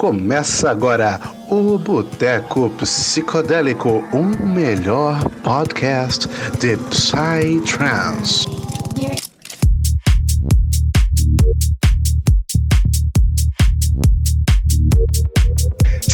Começa agora o Boteco Psicodélico, o melhor podcast de Psytrance.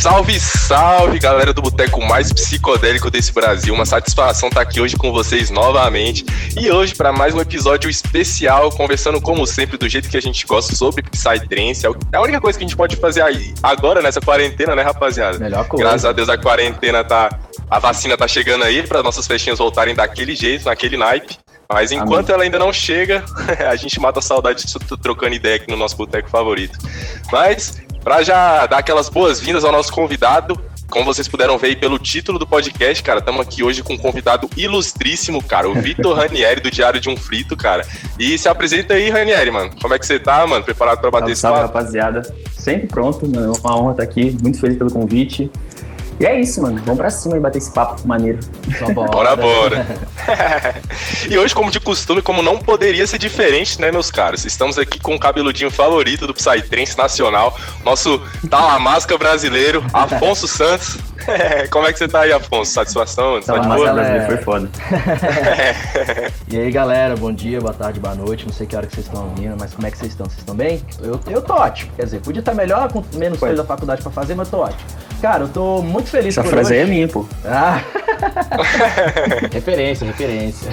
Salve, salve, galera do Boteco mais psicodélico desse Brasil. Uma satisfação estar aqui hoje com vocês novamente. E hoje para mais um episódio especial, conversando como sempre do jeito que a gente gosta sobre Psytrance. É a única coisa que a gente pode fazer aí agora nessa quarentena, né, rapaziada? Melhor coisa. Graças a Deus a quarentena tá a vacina tá chegando aí para nossas festinhas voltarem daquele jeito, naquele naipe. Mas enquanto Amém. ela ainda não chega, a gente mata a saudade de trocando ideia aqui no nosso boteco favorito. Mas para já dar aquelas boas-vindas ao nosso convidado, como vocês puderam ver aí pelo título do podcast, cara, estamos aqui hoje com um convidado ilustríssimo, cara, o Vitor Ranieri, do Diário de um Frito, cara. E se apresenta aí, Ranieri, mano. Como é que você tá, mano? Preparado para bater salve, esse papo? Salve, rapaziada. Sempre pronto, mano. É uma honra estar aqui. Muito feliz pelo convite. E é isso, mano. Vamos pra cima e bater esse papo maneiro. bora, bora. e hoje, como de costume, como não poderia ser diferente, né, meus caros? Estamos aqui com o cabeludinho favorito do Psytrance Nacional, nosso Talamasca brasileiro, Afonso Santos. como é que você tá aí, Afonso? Satisfação? Talamasca brasileiro foi foda. e aí, galera, bom dia, boa tarde, boa noite. Não sei que hora que vocês estão ouvindo, mas como é que vocês estão? Vocês estão bem? Eu, eu tô ótimo. Quer dizer, podia estar melhor, com menos coisa da faculdade pra fazer, mas tô ótimo. Cara, eu tô muito feliz Essa por frase hoje. aí é minha, pô. Ah. referência, referência.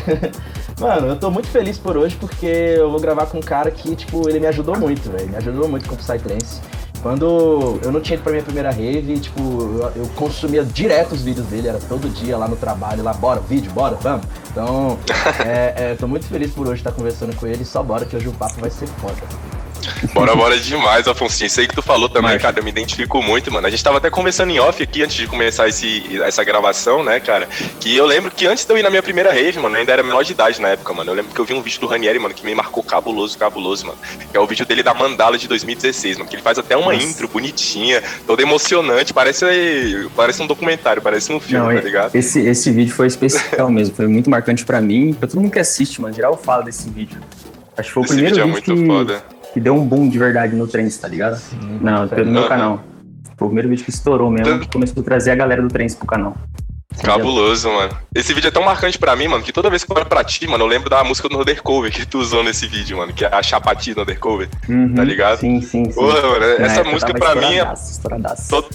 Mano, eu tô muito feliz por hoje porque eu vou gravar com um cara que, tipo, ele me ajudou muito, velho. Me ajudou muito com o Psytrance. Quando eu não tinha ido pra minha primeira rave, tipo, eu, eu, consumia direto os vídeos dele, era todo dia lá no trabalho, lá, bora, vídeo, bora, vamos. Então, é, é, tô muito feliz por hoje estar conversando com ele, só bora que hoje o papo vai ser foda. Bora, bora demais, Afonso. Isso aí que tu falou também, cara, eu me identifico muito, mano. A gente tava até conversando em off aqui antes de começar esse, essa gravação, né, cara? Que eu lembro que antes de eu ir na minha primeira rave, mano, eu ainda era menor de idade na época, mano. Eu lembro que eu vi um vídeo do Ranieri, mano, que me marcou cabuloso, cabuloso, mano. Que é o vídeo dele da Mandala de 2016, mano. Que ele faz até uma Nossa. intro bonitinha, toda emocionante. Parece, parece um documentário, parece um filme, Não, tá ligado? Esse, esse vídeo foi especial mesmo. Foi muito marcante pra mim. Pra todo mundo que assiste, mano. Geral fala desse vídeo. Acho que foi o esse primeiro vídeo, é vídeo é muito que... foda que deu um boom de verdade no Trance, tá ligado? Sim, Não, pelo meu canal. Foi o primeiro vídeo que estourou mesmo, que começou a trazer a galera do Trance pro canal. Cabuloso, mano. Esse vídeo é tão marcante pra mim, mano, que toda vez que eu olho pra ti, mano, eu lembro da música do Undercover que tu usou nesse vídeo, mano, que é a Chapati do Undercover, uhum, tá ligado? Sim, sim, sim. Porra, mano, essa música pra mim é. Todo...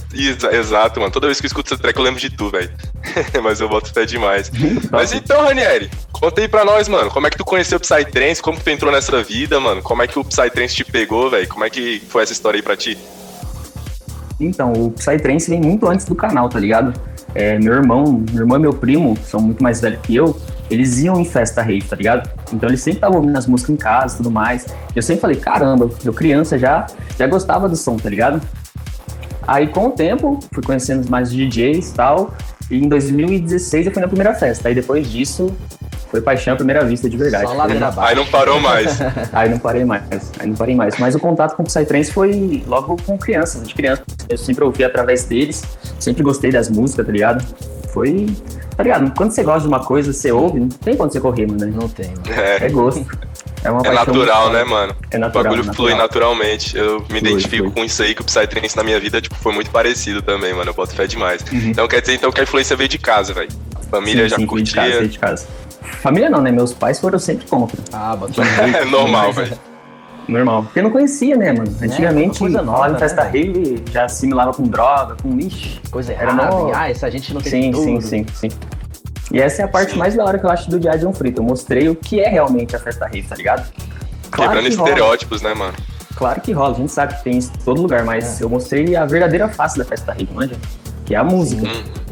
Exato, mano. Toda vez que eu escuto essa track eu lembro de tu, velho. Mas eu boto fé demais. Mas então, Ranieri, conta aí pra nós, mano, como é que tu conheceu o Psytrance, como que tu entrou nessa vida, mano? Como é que o Psytrance te pegou, velho? Como é que foi essa história aí pra ti? Então, o Psytrance vem muito antes do canal, tá ligado? É, meu irmão, meu irmão e meu primo, são muito mais velhos que eu, eles iam em festa rave, tá ligado? Então eles sempre estavam ouvindo as músicas em casa e tudo mais. Eu sempre falei, caramba, eu criança já, já gostava do som, tá ligado? Aí com o tempo, fui conhecendo mais DJs e tal, e em 2016 eu fui na primeira festa. Aí depois disso, foi paixão à primeira vista, de verdade. Só Aí não parou mais. aí não parei mais. Aí não parei mais. Mas o contato com o Psytrance foi logo com crianças, de criança. Eu sempre ouvi através deles, sempre gostei das músicas, tá ligado? Foi. Tá ligado? Quando você gosta de uma coisa, você ouve, não tem quando você correr, mano. Né? Não tem, mano. É, é gosto. É, uma é natural, né, mano? É natural. O bagulho natural. flui naturalmente. Eu me flui, identifico flui. com isso aí, que o Psytrance na minha vida tipo, foi muito parecido também, mano. Eu boto fé demais. Uhum. Então quer dizer então, que a influência veio de casa, velho. Família sim, já sim, curtia. De casa, de casa. Família não, né? Meus pais foram sempre contra. Ah, bota É normal, velho. Normal. Porque não conhecia, né, mano? É, Antigamente, é, coisa nova, em festa né, rave, já assimilava com droga, com lixo. Coisa errada. Era no... Ah, essa gente não tem Sim, tudo. sim, sim, sim. E essa é a parte sim. mais da hora que eu acho do Diário de um Frito. Eu mostrei o que é realmente a festa rave, tá ligado? Claro Quebrando que estereótipos, né, mano? Claro que rola, a gente sabe que tem isso em todo lugar, mas é. eu mostrei a verdadeira face da festa rave, manja? Que é a música. Hum.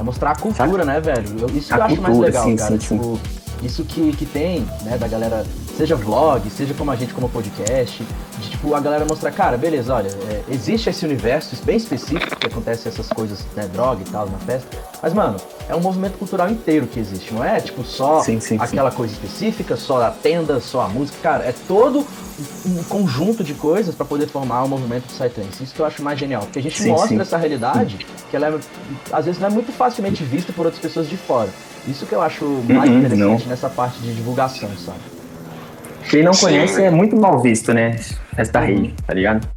É mostrar a cultura, né, velho? Eu, isso a que eu acho mais legal, sim, cara. Sim, tipo, sim. Isso que, que tem, né, da galera, seja vlog, seja como a gente como podcast, de tipo, a galera mostrar, cara, beleza, olha, é, existe esse universo bem específico que acontece essas coisas, né, droga e tal na festa, mas, mano, é um movimento cultural inteiro que existe, não é tipo só sim, sim, aquela sim. coisa específica, só a tenda, só a música, cara, é todo um conjunto de coisas para poder formar o um movimento Psytrance. Isso que eu acho mais genial, porque a gente mostra essa realidade que ela é, às vezes não é muito facilmente vista por outras pessoas de fora. Isso que eu acho mais uhum, interessante não. nessa parte de divulgação, sabe? Quem não Sim, conhece é muito mal visto, né? Festa uhum. rave, tá ligado?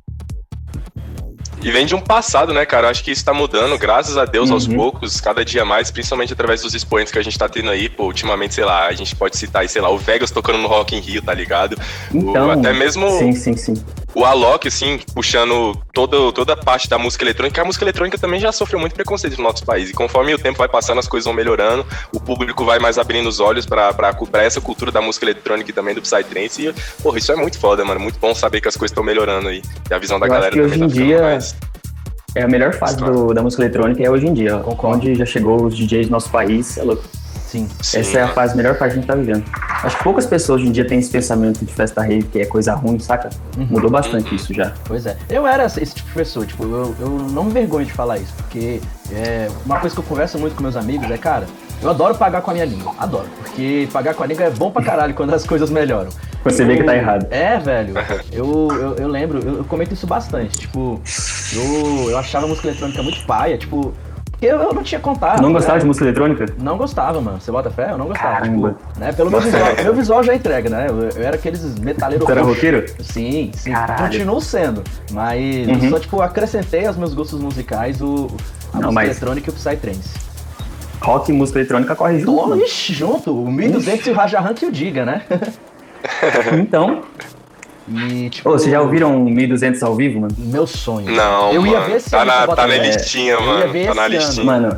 E vem de um passado, né, cara? Acho que isso tá mudando, graças a Deus, uhum. aos poucos, cada dia mais, principalmente através dos expoentes que a gente tá tendo aí, pô, ultimamente, sei lá, a gente pode citar aí, sei lá, o Vegas tocando no Rock in Rio, tá ligado? Então, o, até mesmo sim, sim, sim. O Alok, assim, puxando todo, toda a parte da música eletrônica, a música eletrônica também já sofreu muito preconceito no nosso país. E conforme o tempo vai passando, as coisas vão melhorando, o público vai mais abrindo os olhos pra essa cultura da música eletrônica e também do Psytrance. E, porra, isso é muito foda, mano. Muito bom saber que as coisas estão melhorando aí. E a visão da Eu galera também hoje em tá dia... mais é a melhor fase do, da música eletrônica é hoje em dia. Concordo. Onde já chegou os DJs do nosso país, é louco. Sim. Essa Sim, é a fase, melhor fase que a gente tá vivendo. Acho que poucas pessoas hoje em dia têm esse pensamento de festa rave, que é coisa ruim, saca? Uhum. Mudou bastante isso já. Pois é. Eu era esse tipo de pessoa, tipo, eu, eu não me vergonho de falar isso, porque é, uma coisa que eu converso muito com meus amigos é, cara, eu adoro pagar com a minha língua. Adoro. Porque pagar com a língua é bom pra caralho quando as coisas melhoram. Você vê que tá errado. É, velho. Eu, eu, eu lembro, eu, eu, comento isso bastante. Tipo, eu, eu achava a música eletrônica muito paia, tipo. Porque eu, eu não tinha contato. Não gostava né? de música eletrônica? Não gostava, mano. Você bota fé? Eu não gostava. Caramba. Tipo, né? Pelo meu visual. meu visual já entrega, né? Eu, eu era aqueles metaleiros. Você era roqueiro? Sim, sim. Caralho. Continuo sendo. Mas uhum. só, tipo, acrescentei aos meus gostos musicais o, a não, música mas... eletrônica e o Psytrance. Rock e música eletrônica corre junto. Ixi, junto. O 1200 e o Rajahan que o diga, né? então. E, tipo, oh, vocês já ouviram 1200 ao vivo, mano? Meu sonho. Não, eu ia ver esse tá na, tá na listinha, mano. Tá na listinha. Mano,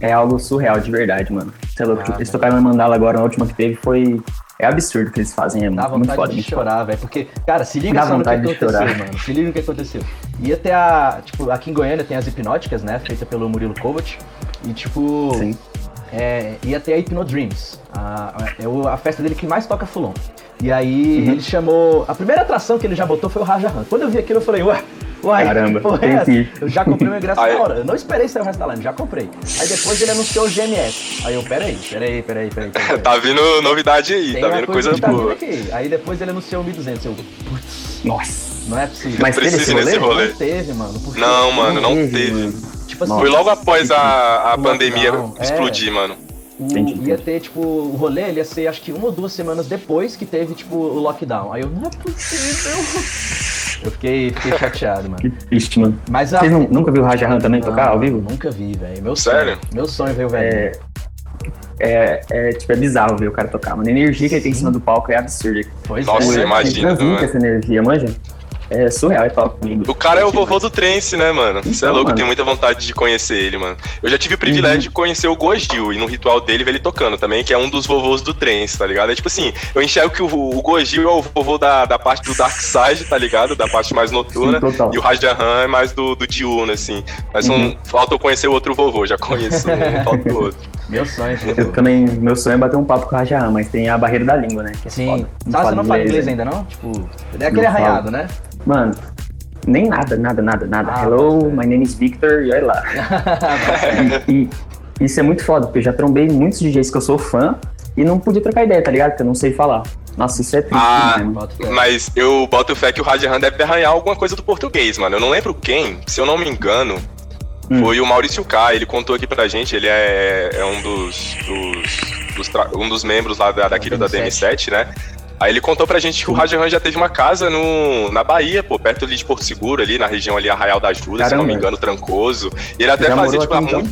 é algo surreal de verdade, mano. Você é louco. Ah, eles tocaram no Mandala agora, na última que teve, foi. É absurdo o que eles fazem, é Dá muito vontade foda, de chorar, velho. Porque, cara, se liga Dá só no que aconteceu, chorar. mano. Se liga no que aconteceu. Ia ter a. Tipo, aqui em Goiânia tem as hipnóticas, né? Feita pelo Murilo Kovac. E, tipo. Sim é, ia ter a Hypnodreams, a, a, a, festa dele que mais toca Fulon. E aí uhum. ele chamou. A primeira atração que ele já botou foi o Raja Han. Quando eu vi aquilo, eu falei, ué, uai, Caramba, porra, é eu já comprei meu ingresso na hora. Eu não esperei sair o resto da line, já comprei. Aí depois ele anunciou o GMS. Aí eu, peraí, peraí, peraí, peraí. peraí, tá vindo novidade aí, Tem tá vindo coisa, coisa boa. Aqui. Aí depois ele anunciou o 1200. Eu, putz. Nossa. Não é possível. Mas teve esse rolê? rolê? Não teve, mano. Não, mano, não, não teve. Mano. Tipo assim, Foi logo após a, a pandemia explodir, é. mano. O, entendi, ia ter, tipo, o rolê ele ia ser acho que uma ou duas semanas depois que teve, tipo, o lockdown. Aí eu, não é possível. Eu fiquei, fiquei chateado, mano. Que triste, mano. Mas a... Vocês não, nunca viu o Raja Han também não, tocar ao vivo? Nunca vi, velho. Meu Sério? Sonho, meu sonho ver o velho. É, é, é, tipo, é bizarro ver o cara tocar, mano. A energia que ele tem em cima do palco é absurda. Pois Nossa, é. imagina. Ele transmite essa energia, manja? É surreal, é top. Lindo. O cara é o vovô do trance, né, mano? Você então, é louco, mano. tenho muita vontade de conhecer ele, mano. Eu já tive o privilégio uhum. de conhecer o Gojil e no ritual dele ver ele tocando também, que é um dos vovôs do trance, tá ligado? É tipo assim, eu enxergo que o, o Gojil é o vovô da, da parte do Dark Side, tá ligado? Da parte mais noturna. Sim, e o Rajahan é mais do, do diurno, assim. Mas uhum. um, falta eu conhecer o outro vovô, já conheço um, falta o outro. Meu sonho, Eu também, meu sonho é bater um papo com o Rajahan, mas tem a barreira da língua, né? É Sim. Não você não fala inglês ainda, não? Tipo, é aquele arranhado, né? Mano, nem nada, nada, nada, nada. Ah, Hello, my name is Victor, e olha lá. e, e, isso é muito foda, porque eu já trombei muitos DJs que eu sou fã e não podia trocar ideia, tá ligado? Porque eu não sei falar. Nossa, isso é triste, ah, né, Mas eu boto fé que o Rajahan deve arranhar alguma coisa do português, mano. Eu não lembro quem, se eu não me engano, hum. foi o Maurício K. Ele contou aqui pra gente, ele é, é um dos, dos, dos um dos membros lá da, daquilo da DM7, né? Aí ele contou pra gente que o Rajahan já teve uma casa no, na Bahia, pô, perto ali de Porto Seguro, ali na região ali, Arraial da Ajuda, Caramba. se não me engano, Trancoso. E ele até já fazia, tipo, há, então?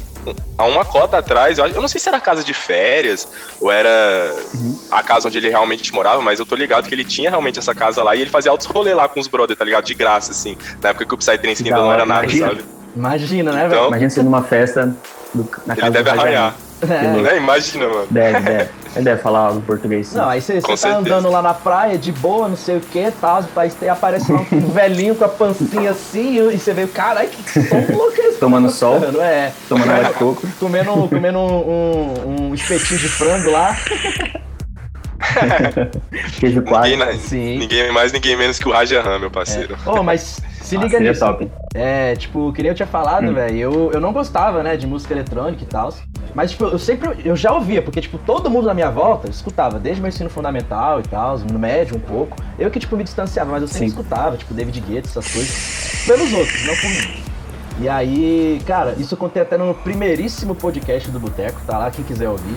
há, uma cota atrás, eu, eu, não sei se era casa de férias ou era uhum. a casa onde ele realmente morava, mas eu tô ligado que ele tinha realmente essa casa lá e ele fazia altos rolê lá com os brothers, tá ligado? De graça, assim. Na época que o Psytrance ainda não era nada, imagina. sabe? Imagina, né, então, velho? Imagina sendo numa festa do, na casa Ele deve arraiar. É. Né? Imagina, mano. Deve, deve. Ele deve falar algo em português. Sim. Não, aí você tá andando lá na praia, de boa, não sei o que, tal, aí aparece um velhinho com a pancinha assim, e você vê, caralho, que som louco é esse? Tomando sol. É. Tomando água de coco. Comendo, comendo um, um, um espetinho de frango lá. Queijo quatro. Ninguém, Sim. ninguém mais, ninguém menos que o Rajahan, meu parceiro. É. Oh, mas se liga ah, nisso. top. É, tipo, que nem eu tinha falado, hum. velho, eu, eu não gostava, né, de música eletrônica e tal. Mas, tipo, eu sempre, eu já ouvia, porque, tipo, todo mundo na minha volta escutava, desde meu ensino fundamental e tal, no médio um pouco. Eu que, tipo, me distanciava, mas eu sempre Sim. escutava, tipo, David Guetta, essas coisas, pelos outros, não por mim. E aí, cara, isso eu contei até no primeiríssimo podcast do Boteco, tá lá, quem quiser ouvir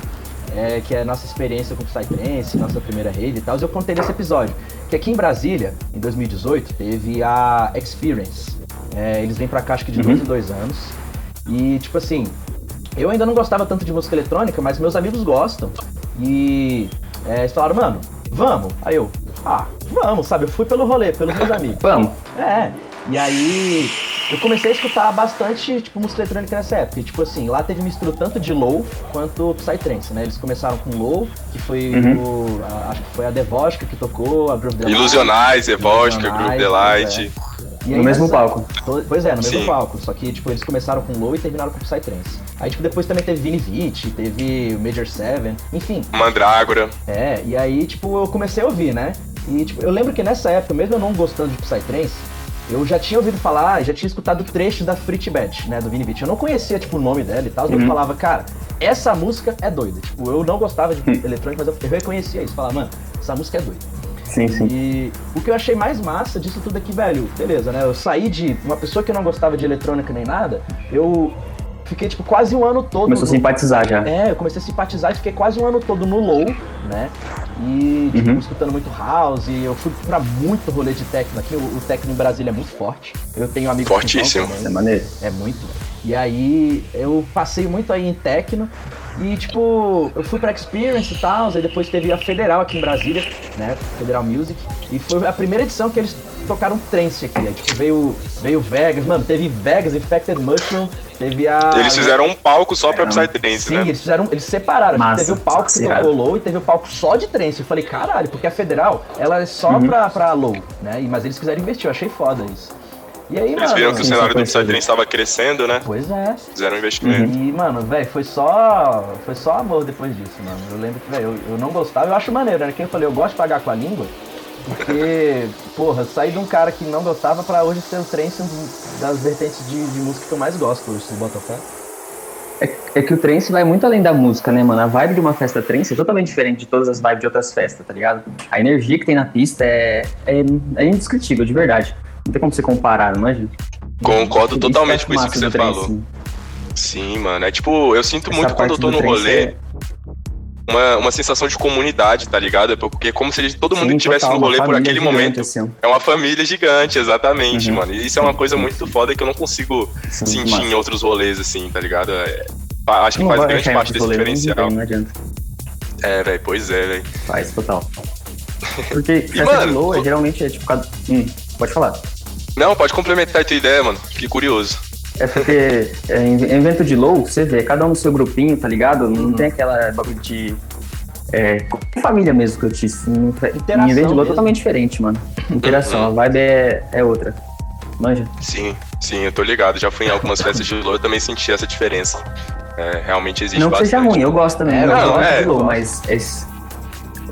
é, que é a nossa experiência com o Psytrance, nossa primeira rede e tal. Eu contei nesse episódio que aqui em Brasília, em 2018, teve a Experience. É, eles vêm pra cá acho que de uhum. dois em dois anos. E, tipo assim, eu ainda não gostava tanto de música eletrônica, mas meus amigos gostam. E é, eles falaram, mano, vamos. Aí eu, ah, vamos, sabe? Eu fui pelo rolê, pelos meus amigos. vamos. É. E aí eu comecei a escutar bastante, tipo, música eletrônica nessa época. E, tipo assim, lá teve mistura tanto de low quanto psytrance, né? Eles começaram com low, que foi uhum. o, a, acho que foi a Devoshka que tocou, a Groove Delight. Ilusionais, Devoshka, Groove Delight. É. no mesmo palco. Pois é, no mesmo Sim. palco. Só que, tipo, eles começaram com low e terminaram com psytrance. Aí, tipo, depois também teve Vini Vici, teve Major Seven, enfim. Mandrágora. É, e aí, tipo, eu comecei a ouvir, né? E, tipo, eu lembro que nessa época, mesmo eu não gostando de psytrance, eu já tinha ouvido falar, já tinha escutado trechos da Frit Bet, né, do Vini Beat. Eu não conhecia, tipo, o nome dela e tal, mas uhum. eu falava, cara, essa música é doida. Tipo, eu não gostava de uhum. eletrônico, mas eu, eu reconhecia isso. Falava, mano, essa música é doida. Sim, sim. E o que eu achei mais massa disso tudo aqui, velho, beleza, né? Eu saí de uma pessoa que não gostava de eletrônica nem nada, eu fiquei, tipo, quase um ano todo. Começou no... a simpatizar já. É, eu comecei a simpatizar e fiquei quase um ano todo no low, né? E, tipo, uhum. escutando muito house. E eu fui pra muito rolê de techno aqui. O, o techno em Brasília é muito forte. Eu tenho amigos Fortíssimo. é maneiro. É muito. E aí eu passei muito aí em techno. E, tipo, eu fui pra Experience e tal, aí depois teve a Federal aqui em Brasília, né? Federal Music. E foi a primeira edição que eles tocaram trance aqui. Aí, tipo, veio, veio Vegas, mano, teve Vegas, Infected Mushroom, teve a. Eles fizeram um palco só pra é, Psytrance, né? Sim, eles fizeram. Eles separaram. Massa, teve o palco que tocou low e teve o palco só de trance. Eu falei, caralho, porque a Federal, ela é só uhum. pra, pra low, né? Mas eles quiseram investir, eu achei foda isso. E aí, Eles mano, viram que o cenário do Psytrance estava crescendo, né? Pois é. Fizeram um investimento. E, mano, velho, foi só. Foi só amor depois disso, mano. Eu lembro que, velho, eu, eu não gostava, eu acho maneiro, né? Quem eu falei, eu gosto de pagar com a língua. Porque, porra, sair de um cara que não gostava pra hoje ser o trance das vertentes de, de música que eu mais gosto hoje, se bota fé. É, é, que o trance vai muito além da música, né, mano? A vibe de uma festa trance é totalmente diferente de todas as vibes de outras festas, tá ligado? A energia que tem na pista é, é, é indescritível, de verdade. Não tem como você comparar, não é, gente? Concordo totalmente com isso que você falou. Sim, mano. É tipo, eu sinto Essa muito quando eu tô no rolê. É uma, uma sensação de comunidade, tá ligado? Porque é como se todo mundo Sim, estivesse no rolê por aquele momento. Assim. É uma família gigante, exatamente, uhum. mano. E isso é uma coisa muito foda que eu não consigo Sim, sentir massa. em outros rolês, assim, tá ligado? É, acho que não faz grande parte desse diferencial. Não adianta. É, velho, pois é, velho. Faz, total. Porque festa mano, low é, geralmente é tipo. Hum, pode falar. Não, pode complementar a tua ideia, mano. Fiquei curioso. É porque é, em evento de low, você vê, cada um no seu grupinho, tá ligado? Não uhum. tem aquela bagulho de. É, família mesmo que eu disse. Em, em evento de low é totalmente diferente, mano. Interação, uhum. a vibe é, é outra. Manja? Sim, sim, eu tô ligado. Já fui em algumas festas de low e também senti essa diferença. É, realmente existe Não que seja ruim, eu gosto também. É, eu não, gosto é, de low, mas esse,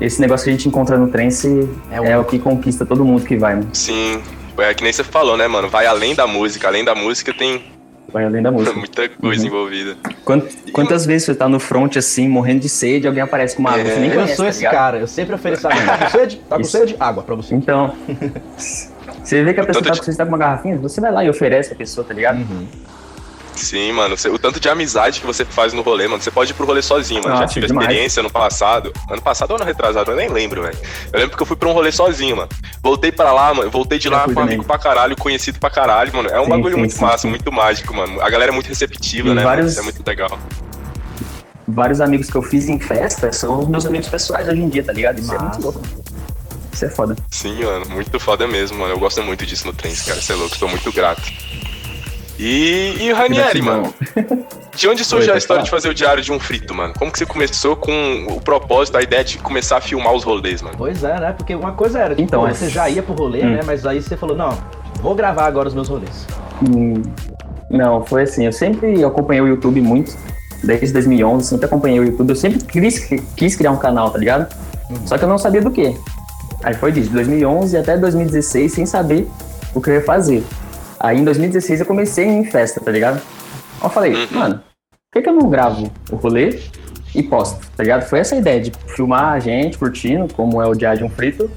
esse negócio que a gente encontra no trance é, é o que conquista todo mundo que vai, né? Sim, é que nem você falou, né, mano? Vai além da música. Além da música tem vai além da música. Muita coisa uhum. envolvida. Quantas, quantas vezes você tá no front assim, morrendo de sede, alguém aparece com uma água, é. você nem conhece, Eu sou tá esse cara, eu sempre ofereço água. Tá com sede? Tá com sede? Água pra você. Então, você vê que a pessoa tá, com, você tá com uma garrafinha, você vai lá e oferece pra pessoa, tá ligado? Uhum. Sim, mano. O tanto de amizade que você faz no rolê, mano. Você pode ir pro rolê sozinho, mano. Nossa, Já tive demais. experiência no passado. Ano passado ou ano retrasado, eu nem lembro, velho. Eu lembro que eu fui pra um rolê sozinho, mano. Voltei pra lá, mano. Voltei de lá com um amigo pra caralho, conhecido pra caralho, mano. É um sim, bagulho sim, muito sim, massa, muito mágico, mano. A galera é muito receptiva, e né? Vários... Isso é muito legal. Vários amigos que eu fiz em festa são os meus amigos pessoais hoje em dia, tá ligado? Isso massa. é muito louco. Isso é foda. Sim, mano. Muito foda mesmo, mano. Eu gosto muito disso no trem, cara. Isso é louco. Estou muito grato. E, e Ranieri, mano, de onde surgiu a história de fazer o diário de um frito, mano? Como que você começou com o propósito, a ideia de começar a filmar os rolês, mano? Pois é, né? Porque uma coisa era, tipo, então, você já ia pro rolê, hum. né? Mas aí você falou, não, vou gravar agora os meus rolês. Hum. Não, foi assim, eu sempre acompanhei o YouTube muito, desde 2011, sempre acompanhei o YouTube, eu sempre quis, quis criar um canal, tá ligado? Uhum. Só que eu não sabia do que. Aí foi disso, 2011 até 2016, sem saber o que eu ia fazer. Aí em 2016 eu comecei em festa, tá ligado? Aí eu falei, uhum. mano, por que, que eu não gravo o rolê e posto, tá ligado? Foi essa a ideia de filmar a gente curtindo, como é o dia de um frito,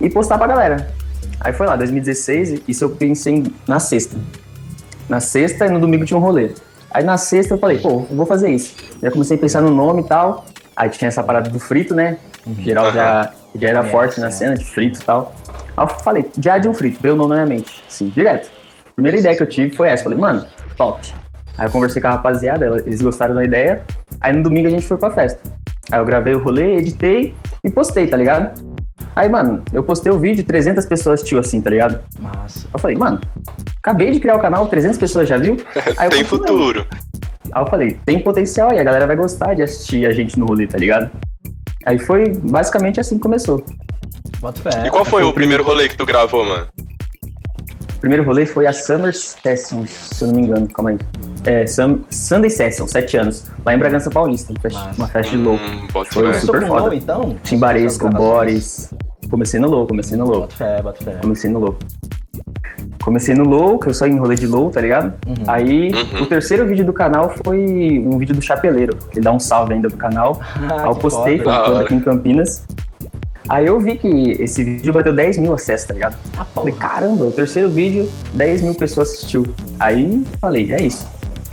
e postar pra galera. Aí foi lá, 2016, isso eu pensei na sexta. Na sexta e no domingo tinha um rolê. Aí na sexta eu falei, pô, eu vou fazer isso. Já comecei a pensar no nome e tal. Aí tinha essa parada do frito, né? Em geral já, já era é, forte é. na cena de frito e tal. Aí eu falei, dia de um frito, veio o nome na minha mente. Sim, direto. Primeira ideia que eu tive foi essa. Falei, mano, top. Aí eu conversei com a rapaziada, eles gostaram da ideia. Aí no domingo a gente foi pra festa. Aí eu gravei o rolê, editei e postei, tá ligado? Aí, mano, eu postei o vídeo, 300 pessoas assistiu assim, tá ligado? Massa. Eu falei, mano, acabei de criar o canal, 300 pessoas já viu? Aí tem futuro. Aí eu falei, tem potencial e a galera vai gostar de assistir a gente no rolê, tá ligado? Aí foi basicamente assim que começou. Bota fé. E qual foi o primeiro rolê que tu gravou, mano? O primeiro rolê foi a Summer Session, se eu não me engano, calma aí. É, Sun, Sunday Session, sete anos, lá em Bragança Paulista, uma festa, de louco. Hum, Foi super foda. low, então? Timbaresco, Boris. Comecei no low, comecei no low. Bota fé, bota fé. Comecei no low. Comecei no low, que eu só em rolê de low, tá ligado? Aí, Uhum. o terceiro vídeo do canal foi um vídeo do Chapeleiro. Ele dá um salve ainda do canal. Ah, Aí eu que postei, foi aqui em Campinas. Aí eu vi que esse vídeo bateu 10 mil acessos, tá ligado? Ah, Falei, caramba, o terceiro vídeo, 10 mil pessoas assistiu. Aí falei, é isso.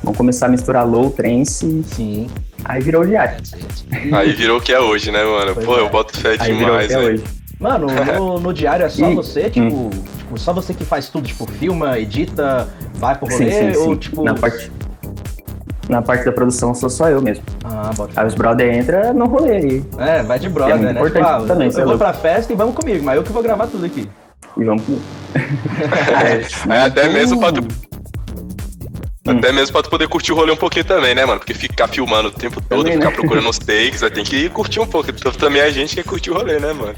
Vamos começar a misturar low, trance, Sim. aí virou o diário. Aí virou o que é hoje, né, mano? Pô, é. eu boto fé Aí virou demais, até velho. hoje. Mano, no, no diário é só Ih, você, tipo, tipo, só você que faz tudo, tipo, filma, edita, vai pro rolê, Sim, sim, ou sim. tipo. Na parte, na parte da produção sou só eu mesmo. Ah, bota Aí os brother entra no rolê aí. É, vai de brother, É muito né? importante Tipo, ah, também, eu, cê é eu vou pra festa e vamos comigo, mas eu que vou gravar tudo aqui. E vamos pro. É até mesmo pra tu. Hum. Até mesmo pra tu poder curtir o rolê um pouquinho também, né, mano? Porque ficar filmando o tempo todo, Também, ficar né? procurando os takes, vai ter que curtir um pouco. Então, também a gente quer curtir o rolê, né, mano?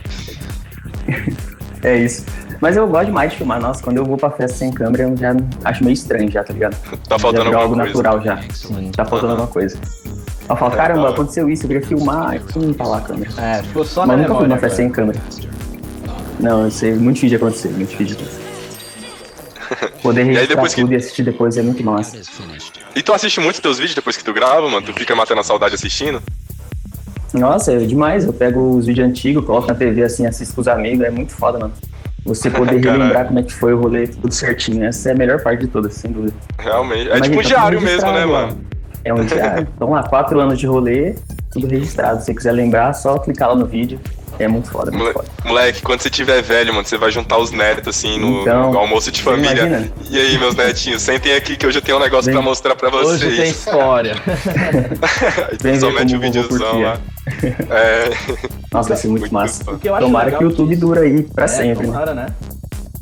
É isso. Mas eu gosto demais de filmar. Nossa, quando eu vou pra festa sem câmera, eu já acho meio estranho já, tá ligado? Tá faltando já algo alguma coisa. natural já. Sim. Tá faltando alguma coisa. Eu falo, É, caramba, hora. aconteceu isso, eu queria filmar. Hum, tá lá a câmera. É, ficou só Mas na nunca fui numa festa sem câmera. Não, isso é muito difícil de acontecer, muito difícil de acontecer. Poder registrar que- tudo e assistir depois é muito massa. E tu assiste muito teus vídeos depois que tu grava, mano? Tu fica matando a saudade assistindo? Nossa, é demais. Eu pego os vídeos antigos, coloco na TV assim, assisto com os amigos, é muito foda, mano. Você poder relembrar como é que foi o rolê, tudo certinho. Essa é a melhor parte de todas, sem dúvida. Realmente. É Imagina, tipo um tá diário tudo mesmo, né, mano? É um diário. Então lá, quatro anos de rolê, tudo registrado. Se você quiser lembrar, só clicar lá no vídeo. É muito foda, muito Mole- foda. Moleque, quando você tiver velho, mano, você vai juntar os netos assim no, Então, no almoço de família. imagina? E aí, meus netinhos, sentem aqui que hoje eu tenho um negócio Vem. pra mostrar pra Hoje tem vocês. história. Mete o videozão lá. É. Nossa, vai ser muito, Muito massa. foda. O que eu acho Tomara que o YouTube dura aí pra É, sempre. Tomara, né?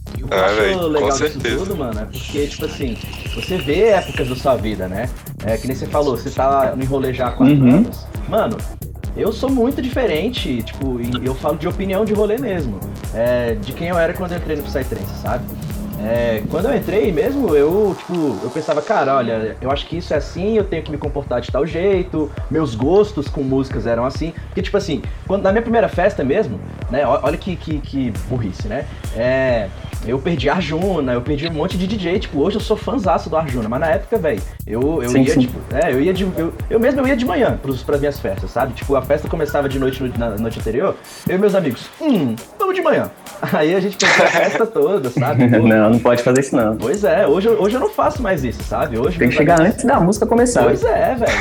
O que eu Ah, acho véi, com legal disso certeza. tudo, mano, é porque, tipo assim, você vê épocas da sua vida, né? É que nem você falou, você tá no enrolê já há quatro Uhum. anos. Mano, eu sou muito diferente, tipo, eu falo de opinião de rolê mesmo. É, de quem eu era quando eu entrei no Psytrance, sabe? É, quando eu entrei mesmo, eu, tipo, eu pensava, cara, olha, eu acho que isso é assim, eu tenho que me comportar de tal jeito, meus gostos com músicas eram assim. Porque, tipo assim, quando, na minha primeira festa mesmo, né, olha que, que, que burrice, né? É, eu perdi a Arjuna, eu perdi um monte de DJ, tipo, hoje eu sou fãzaço do Arjuna, mas na época, velho, eu, eu Sim, ia, sim. tipo, é, eu ia de. Eu, eu mesmo eu ia de manhã pros, pras minhas festas, sabe? Tipo, a festa começava de noite no- na noite anterior, eu e meus amigos, hum, vamos de manhã. Aí a gente pegou a festa toda, sabe? Pô, não, não pode fazer isso não. Pois é, hoje, eu- hoje eu não faço mais isso, sabe? Hoje Tem que chegar amigos- antes da música começar. Pois é, velho.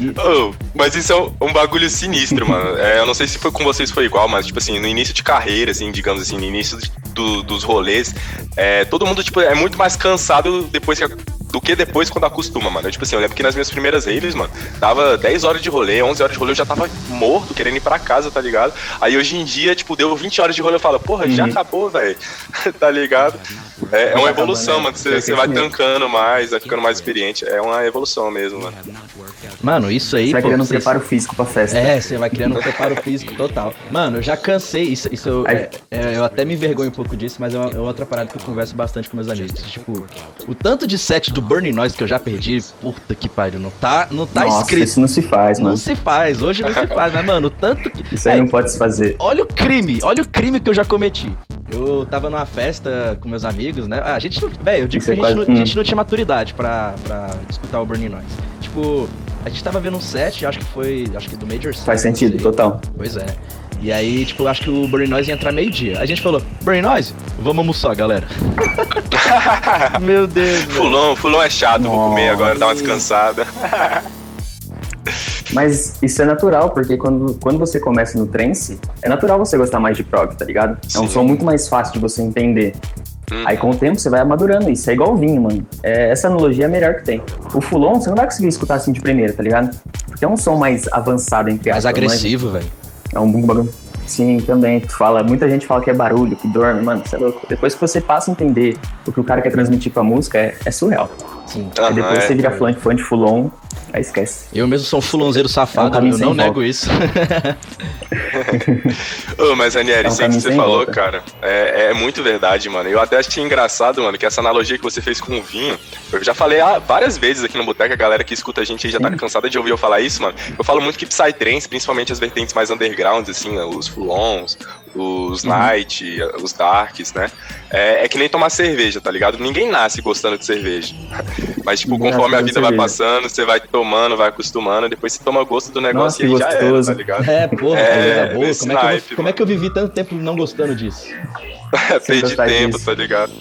E- Oh, mas isso é um, um bagulho sinistro, mano. É, eu não sei se foi com vocês foi igual, mas, tipo assim, no início de carreira, assim, digamos assim, no início de- do- dos rolês, é, todo mundo, tipo, é muito mais cansado depois que, do que depois quando acostuma, mano. Eu, tipo assim, eu lembro que nas minhas primeiras raves, mano, dava 10 horas de rolê, 11 horas de rolê, eu já tava morto, querendo ir pra casa, tá ligado? Aí hoje em dia, tipo, deu 20 horas de rolê, eu falo, porra, já Uhum. acabou, velho. tá ligado? É, é uma evolução, né? mano. Você, você vai tancando mais, vai ficando mais experiente. É uma evolução mesmo, mano. Mano, isso aí, Você vai pô, criando um preparo físico pra festa. É, você vai criando um preparo físico total. Mano, eu já cansei, isso, isso eu, é- é, eu até me envergonho pouco disso, mas é, uma, é outra parada que eu converso bastante com meus amigos. Tipo, o tanto de set do Burning Noise que eu já perdi, puta que pariu, não tá, não tá Nossa, escrito. isso não se faz, Não mano. se faz, hoje não se faz, mas, mano, o tanto que. Isso aí É, não pode se fazer. Olha o crime, olha o crime que eu já cometi. Eu tava numa festa com meus amigos, né? Ah, a gente não. Velho, eu digo que é a gente, quase- não, a gente não tinha maturidade pra, pra escutar o Burning Noise. Tipo, a gente tava vendo um set, acho que foi. Acho que do Major Faz sentido, não total. Pois é. E aí, tipo, acho que o Burning Noise ia entrar meio-dia. A gente falou, Burning Noise, vamos almoçar, galera. Meu Deus. Fulão, fulão é chato, vou comer Nossa. agora, dar uma descansada. Mas isso é natural, porque quando, quando você começa no trance, é natural você gostar mais de prog, tá ligado? É um Sim. som muito mais fácil de você entender. Uhum. Aí com o tempo você vai amadurando isso. É igual o vinho, mano. É, essa analogia é a melhor que tem. O Fulon, você não vai conseguir escutar assim de primeira, tá ligado? Porque é um som mais avançado, entre aspas. Mais agressivo, velho. É um bagulho. Sim, também. Fala, muita gente fala que é barulho, que dorme, mano, você é louco. Depois que você passa a entender o que o cara quer transmitir com a música, é, é surreal. Sim. Aí depois é, você vira fã, fã de Fulon, Aí esquece. Eu mesmo sou um fulonzeiro safado, é um eu não nego isso. Ô, mas, Anieri, é um isso que você falou, volta. cara, é, é, muito verdade, mano. Eu até achei engraçado, mano, que essa analogia que você fez com o vinho, eu já falei várias vezes aqui no Boteca, a galera que escuta a gente aí já tá cansada de ouvir eu falar isso, mano. Eu falo muito que Psytrance, principalmente as vertentes mais undergrounds, assim, né, os fulons, os uhum. night, os darks, né? É, é, que nem tomar cerveja, tá ligado? Ninguém nasce gostando de cerveja. Mas, tipo, conforme a vida vai passando, você vai tomando, vai acostumando, depois você toma gosto do negócio Nossa, e aí já é, tá ligado? É, porra, é, boa. Como, é naipe, eu, como é que eu vivi tanto tempo não gostando disso? Perdi tempo, disso. tá ligado?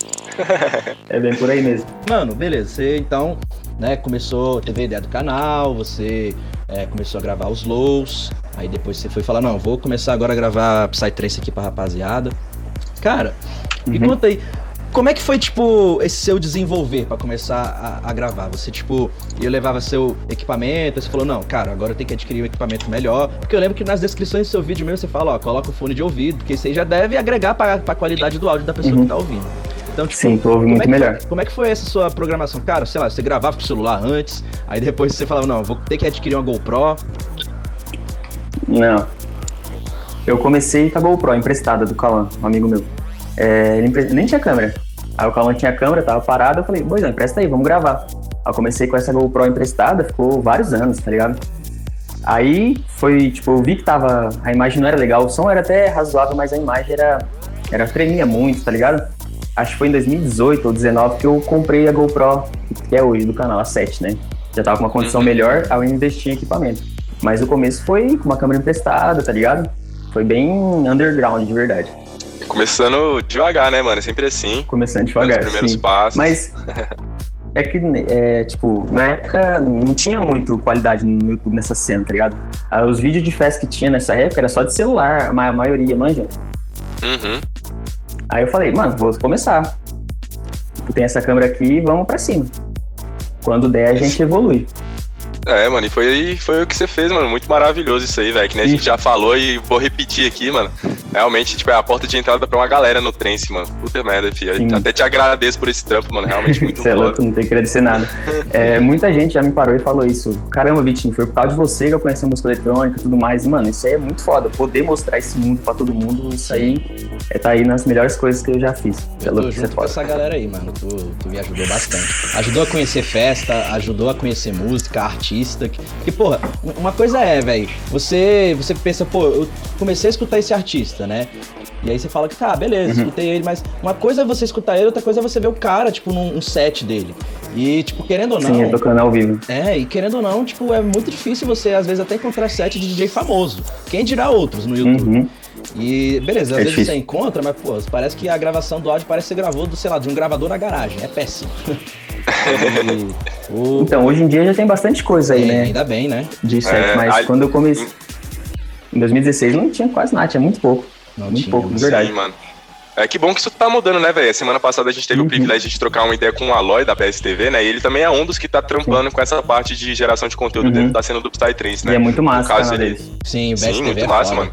é bem por aí mesmo. Mano, beleza. Você então, né, começou, teve a ideia do canal, você é, começou a gravar os lows, aí depois você foi falar, não, vou começar agora a gravar Psytrance aqui pra rapaziada. Cara, uhum. me conta aí, como é que foi, tipo, esse seu desenvolver para começar a, a, gravar? Você, tipo, eu levava seu equipamento, você falou, não, cara, agora eu tenho que adquirir um equipamento melhor. Porque eu lembro que nas descrições do seu vídeo mesmo você fala, ó, coloca o fone de ouvido, porque isso aí já deve agregar pra, pra qualidade do áudio da pessoa uhum. que tá ouvindo. Então, tipo, Sim, tu ouve muito é melhor. como é que foi essa sua programação? Cara, sei lá, você gravava com o celular antes, aí depois você falava, não, vou ter que adquirir uma GoPro. Não. Eu comecei com a GoPro emprestada do Calan, um amigo meu. É, ele nem tinha câmera. Aí o Calma tinha câmera, tava parado, eu falei, pois não, empresta aí, vamos gravar. Aí eu comecei com essa GoPro emprestada, ficou vários anos, tá ligado? Aí foi, tipo, eu vi que tava. A imagem não era legal, o som era até razoável, mas a imagem era. era tremia muito, tá ligado? Acho que foi em 2018 ou 2019 que eu comprei a GoPro, que é hoje do canal, a 7, né? Já tava com uma condição uhum. melhor, aí eu investi em equipamento. Mas o começo foi com uma câmera emprestada, tá ligado? Foi bem underground, de verdade. Começando devagar, né, mano? É sempre assim. Começando devagar. Os primeiros sim. passos. Mas. É que, é, tipo, na época não tinha muito qualidade no YouTube nessa cena, tá ligado? Ah, os vídeos de festa que tinha nessa época era só de celular, a maioria, manja. Uhum. Aí eu falei, mano, vou começar. Tem essa câmera aqui, vamos pra cima. Quando der, a gente evolui. É, mano, e foi, foi o que você fez, mano. Muito maravilhoso isso aí, velho. Que nem a gente já falou e vou repetir aqui, mano. Realmente, tipo, é a porta de entrada pra uma galera no trance, mano. Puta merda, filho. Sim. Até te agradeço por esse trampo, mano. Realmente muito Você é louco, não tem que agradecer nada. é, muita gente já me parou e falou isso. Caramba, Vitinho, foi por causa de você que eu conheci a música eletrônica e tudo mais. E, mano, isso aí é muito foda. Poder mostrar esse mundo pra todo mundo, isso aí é tá aí nas melhores coisas que eu já fiz. Eu tô junto com essa galera aí, mano. Tu, tu me ajudou bastante. Ajudou a conhecer festa, ajudou a conhecer música, artista. Que, que porra, uma coisa é, velho, você, você pensa, pô, eu comecei a escutar esse artista, né? E aí você fala que, tá, beleza, uhum. escutei ele, mas uma coisa é você escutar ele, outra coisa é você ver o cara, tipo, num um set dele. E, tipo, querendo ou não. Sim, é tocando ao vivo. É, e querendo ou não, tipo, é muito difícil você, às vezes, até encontrar set de DJ famoso. Quem dirá outros no YouTube? Uhum. E beleza, às é vezes difícil. você encontra, mas pô, parece que a gravação do áudio parece ser gravou do, sei lá, de um gravador na garagem. É péssimo. o... Então, hoje em dia já tem bastante coisa aí, é, né? Ainda bem, né? De set, é, mas a... quando eu comecei. Em 2016 não tinha quase nada, tinha muito pouco. Não muito tinha, pouco, de verdade. Sim, mano. É que bom que isso tá mudando, né, velho? Semana passada a gente teve uhum. o privilégio de trocar uma ideia com o Aloy da PSTV, né? E ele também é um dos que tá trampando Sim. com essa parte de geração de conteúdo uhum. dentro da cena do Psytrance, né? E é muito massa, no caso, ele... Sim, o Sim, muito é massa, mano.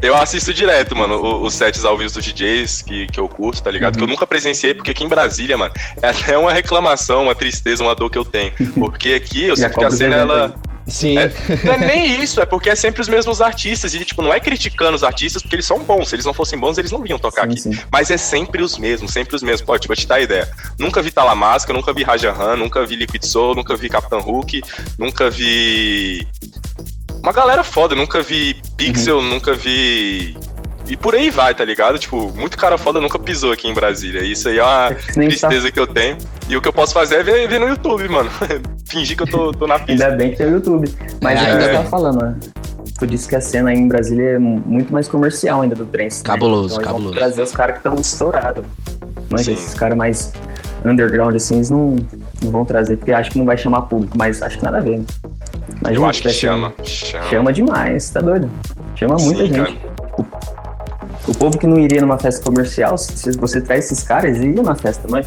Eu assisto direto, mano, os sets ao vivo dos DJs que, que eu curto, tá ligado? Uhum. Que eu uhum. nunca presenciei, porque aqui em Brasília, mano, é até uma reclamação, uma tristeza, uma dor que eu tenho. Porque aqui eu sinto que a cena, ela. Sim. É, não é nem isso, é porque é sempre os mesmos artistas. E, tipo, não é criticando os artistas porque eles são bons. Se eles não fossem bons, eles não vinham tocar sim, aqui. Sim. Mas é sempre os mesmos, sempre os mesmos. Pô, tipo, vou te dar ideia. Nunca vi Talamasca, nunca vi Raja Han, nunca vi Liquid Soul, nunca vi Capitão Hulk, nunca vi. Uma galera foda, nunca vi Pixel, uhum. nunca vi e por aí vai, tá ligado? Tipo, muito cara foda nunca pisou aqui em Brasília. Isso aí é uma é tristeza tá... que eu tenho. E o que eu posso fazer é ver, ver no YouTube, mano. Fingir que eu tô, tô na pista. Ainda bem que tem o YouTube. Mas é, ainda é. tava falando, né? Tu disse que a cena aí em Brasília é muito mais comercial ainda do trance. Né? Cabuloso, né? então, cabuloso. trazer os caras que estão estourados. Mas esses caras mais underground assim, eles não, não vão trazer, porque acho que não vai chamar público, mas acho que nada a ver. Né? eu acho que chama, chama. Chama demais, tá doido? Chama muita Sim, gente. Cara. O povo que não iria numa festa comercial, se você traz esses caras, iriam na festa, mas